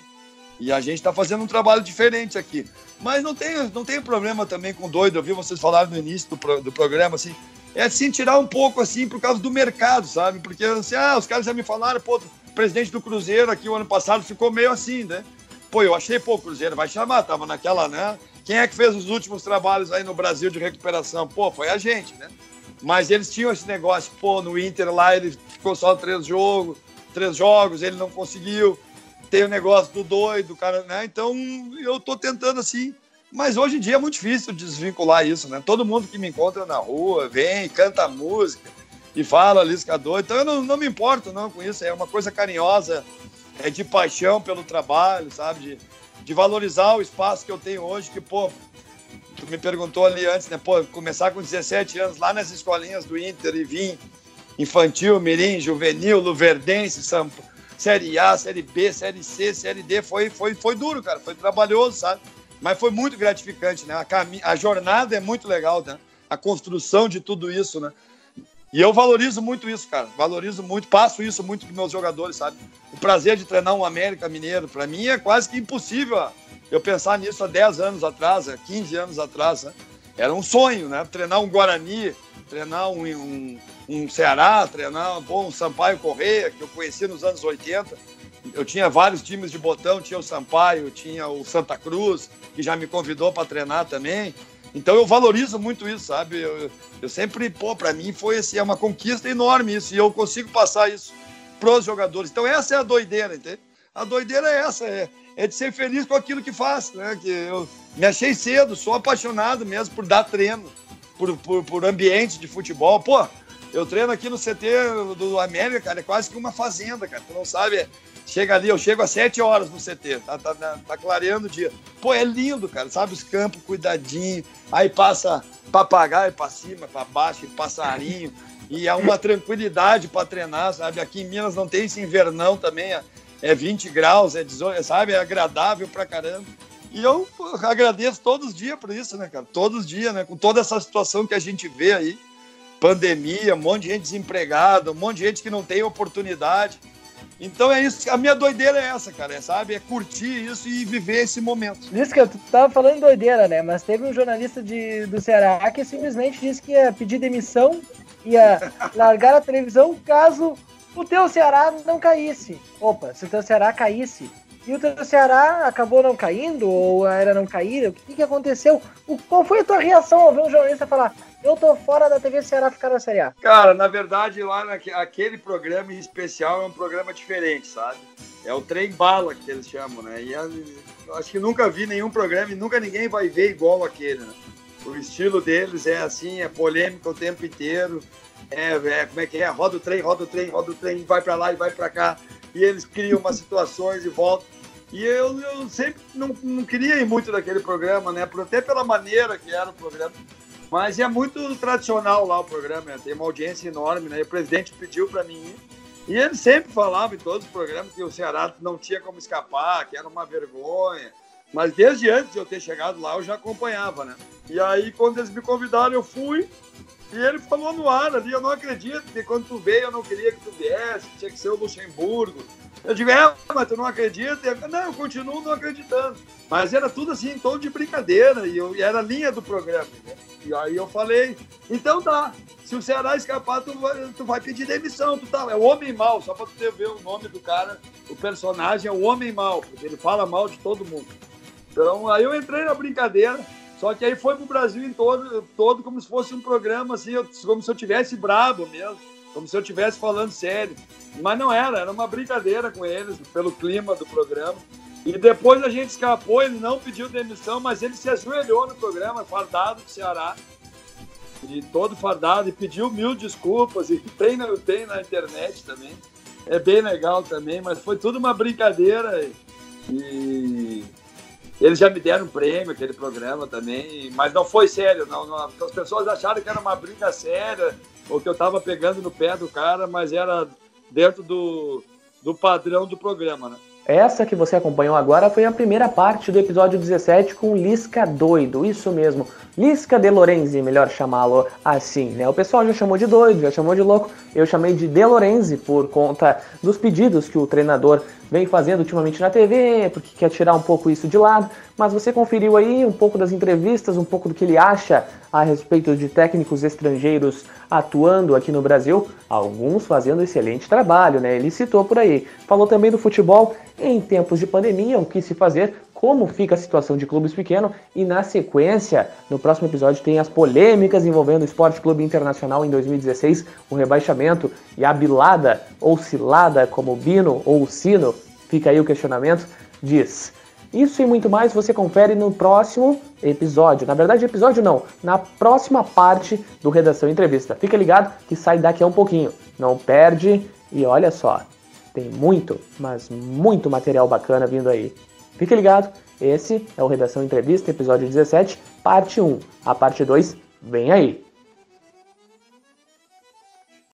E a gente está fazendo um trabalho diferente aqui. Mas não tem, não tem problema também com doido. Eu vi vocês falarem no início do, pro, do programa, assim. É assim, tirar um pouco, assim, por causa do mercado, sabe? Porque, assim, ah, os caras já me falaram, pô, o presidente do Cruzeiro aqui o ano passado ficou meio assim, né? Pô, eu achei, pô, o Cruzeiro vai chamar, tava naquela, né? Quem é que fez os últimos trabalhos aí no Brasil de recuperação? Pô, foi a gente, né? Mas eles tinham esse negócio, pô, no Inter lá ele ficou só três jogos, três jogos, ele não conseguiu. Tem o negócio do doido, cara, né? Então eu tô tentando assim. Mas hoje em dia é muito difícil desvincular isso, né? Todo mundo que me encontra na rua vem, canta música e fala Lisca doido. Então eu não, não me importo não com isso. É uma coisa carinhosa, é de paixão pelo trabalho, sabe? De, de valorizar o espaço que eu tenho hoje, que, pô, tu me perguntou ali antes, né? Pô, começar com 17 anos lá nas escolinhas do Inter e vir infantil, mirim, juvenil, luverdense, Sampa, Série A, Série B, Série C, Série D, foi, foi, foi duro, cara, foi trabalhoso, sabe? Mas foi muito gratificante, né? A, cam... a jornada é muito legal, né? A construção de tudo isso, né? E eu valorizo muito isso, cara. Valorizo muito, passo isso muito para meus jogadores, sabe? O prazer de treinar um América Mineiro, para mim é quase que impossível eu pensar nisso há 10 anos atrás, há 15 anos atrás. Né? Era um sonho, né? Treinar um Guarani, treinar um, um, um Ceará, treinar bom, um Sampaio Correia, que eu conheci nos anos 80. Eu tinha vários times de botão, tinha o Sampaio, tinha o Santa Cruz, que já me convidou para treinar também. Então eu valorizo muito isso, sabe? Eu, eu sempre, pô, para mim foi assim, é uma conquista enorme isso, e eu consigo passar isso pros jogadores. Então essa é a doideira, entende? A doideira é essa, é, é de ser feliz com aquilo que faz, né? Que eu me achei cedo, sou apaixonado mesmo por dar treino, por, por, por ambiente de futebol. Pô, eu treino aqui no CT do América, cara, é quase que uma fazenda, cara. Tu não sabe, chega ali, eu chego às 7 horas no CT, tá, tá, tá, tá clareando o dia. Pô, é lindo, cara, sabe? Os campos cuidadinho, aí passa papagaio para cima, para baixo, e passarinho, e há uma tranquilidade para treinar, sabe? Aqui em Minas não tem esse invernão também, é 20 graus, é 18, sabe? É agradável pra caramba. E eu agradeço todos os dias por isso, né, cara? Todos os dias, né? Com toda essa situação que a gente vê aí, pandemia, um monte de gente desempregada, um monte de gente que não tem oportunidade. Então é isso, a minha doideira é essa, cara, é, sabe? É curtir isso e viver esse momento. Isso que eu tava falando doideira, né? Mas teve um jornalista de, do Ceará que simplesmente disse que ia pedir demissão, ia largar a televisão caso o teu Ceará não caísse. Opa, se o teu Ceará caísse e o teu Ceará acabou não caindo, ou era não cair, o que, que aconteceu? O, qual foi a tua reação ao ver um jornalista falar eu tô fora da TV Ceará ficar na Série A? Cara, na verdade, lá naquele programa em especial é um programa diferente, sabe? É o trem bala que eles chamam, né? E eu acho que nunca vi nenhum programa e nunca ninguém vai ver igual aquele, né? O estilo deles é assim, é polêmico o tempo inteiro. É, é, como é que é? Roda o trem, roda o trem, roda o trem, vai para lá e vai para cá. E eles criam umas situações e voltam. E eu, eu sempre não, não queria ir muito daquele programa, né? Até pela maneira que era o programa. Mas é muito tradicional lá o programa, né? tem uma audiência enorme, né? E o presidente pediu para mim ir. E ele sempre falava em todos os programas que o Ceará não tinha como escapar, que era uma vergonha. Mas desde antes de eu ter chegado lá, eu já acompanhava, né? E aí, quando eles me convidaram, eu fui. E ele falou no ar ali, eu não acredito, que quando tu veio eu não queria que tu viesse, tinha que ser o Luxemburgo. Eu digo, é, mas tu não acredita? Eu, não, eu continuo não acreditando. Mas era tudo assim, em tom de brincadeira, e, eu, e era a linha do programa. Né? E aí eu falei, então tá, se o Ceará escapar, tu vai, tu vai pedir demissão, tu tá, é o homem mal, só pra tu ver o nome do cara, o personagem é o homem mal, porque ele fala mal de todo mundo. Então aí eu entrei na brincadeira, só que aí foi pro Brasil em todo, todo como se fosse um programa, assim, como se eu tivesse brabo mesmo, como se eu estivesse falando sério. Mas não era, era uma brincadeira com eles, pelo clima do programa. E depois a gente escapou, ele não pediu demissão, mas ele se ajoelhou no programa, fardado do Ceará. E todo fardado, e pediu mil desculpas, e tem, tem na internet também. é bem legal também, mas foi tudo uma brincadeira e eles já me deram um prêmio, aquele programa também, mas não foi sério, não, não, as pessoas acharam que era uma briga séria, ou que eu estava pegando no pé do cara, mas era dentro do, do padrão do programa, né? Essa que você acompanhou agora foi a primeira parte do episódio 17 com Lisca doido, isso mesmo. Lisca de Lorenzi, melhor chamá-lo assim, né? O pessoal já chamou de doido, já chamou de louco. Eu chamei de De Lorenzi por conta dos pedidos que o treinador vem fazendo ultimamente na TV, porque quer tirar um pouco isso de lado. Mas você conferiu aí um pouco das entrevistas, um pouco do que ele acha a respeito de técnicos estrangeiros atuando aqui no Brasil, alguns fazendo excelente trabalho, né? Ele citou por aí. Falou também do futebol em tempos de pandemia, o que se fazer, como fica a situação de clubes pequenos e na sequência, no próximo episódio tem as polêmicas envolvendo o Esporte Clube Internacional em 2016, o rebaixamento e a bilada ou cilada como Bino ou Sino, fica aí o questionamento, diz. Isso e muito mais você confere no próximo episódio. Na verdade, episódio não, na próxima parte do Redação Entrevista. Fica ligado que sai daqui a um pouquinho. Não perde e olha só, tem muito, mas muito material bacana vindo aí. Fique ligado, esse é o Redação Entrevista, episódio 17, parte 1. A parte 2 vem aí.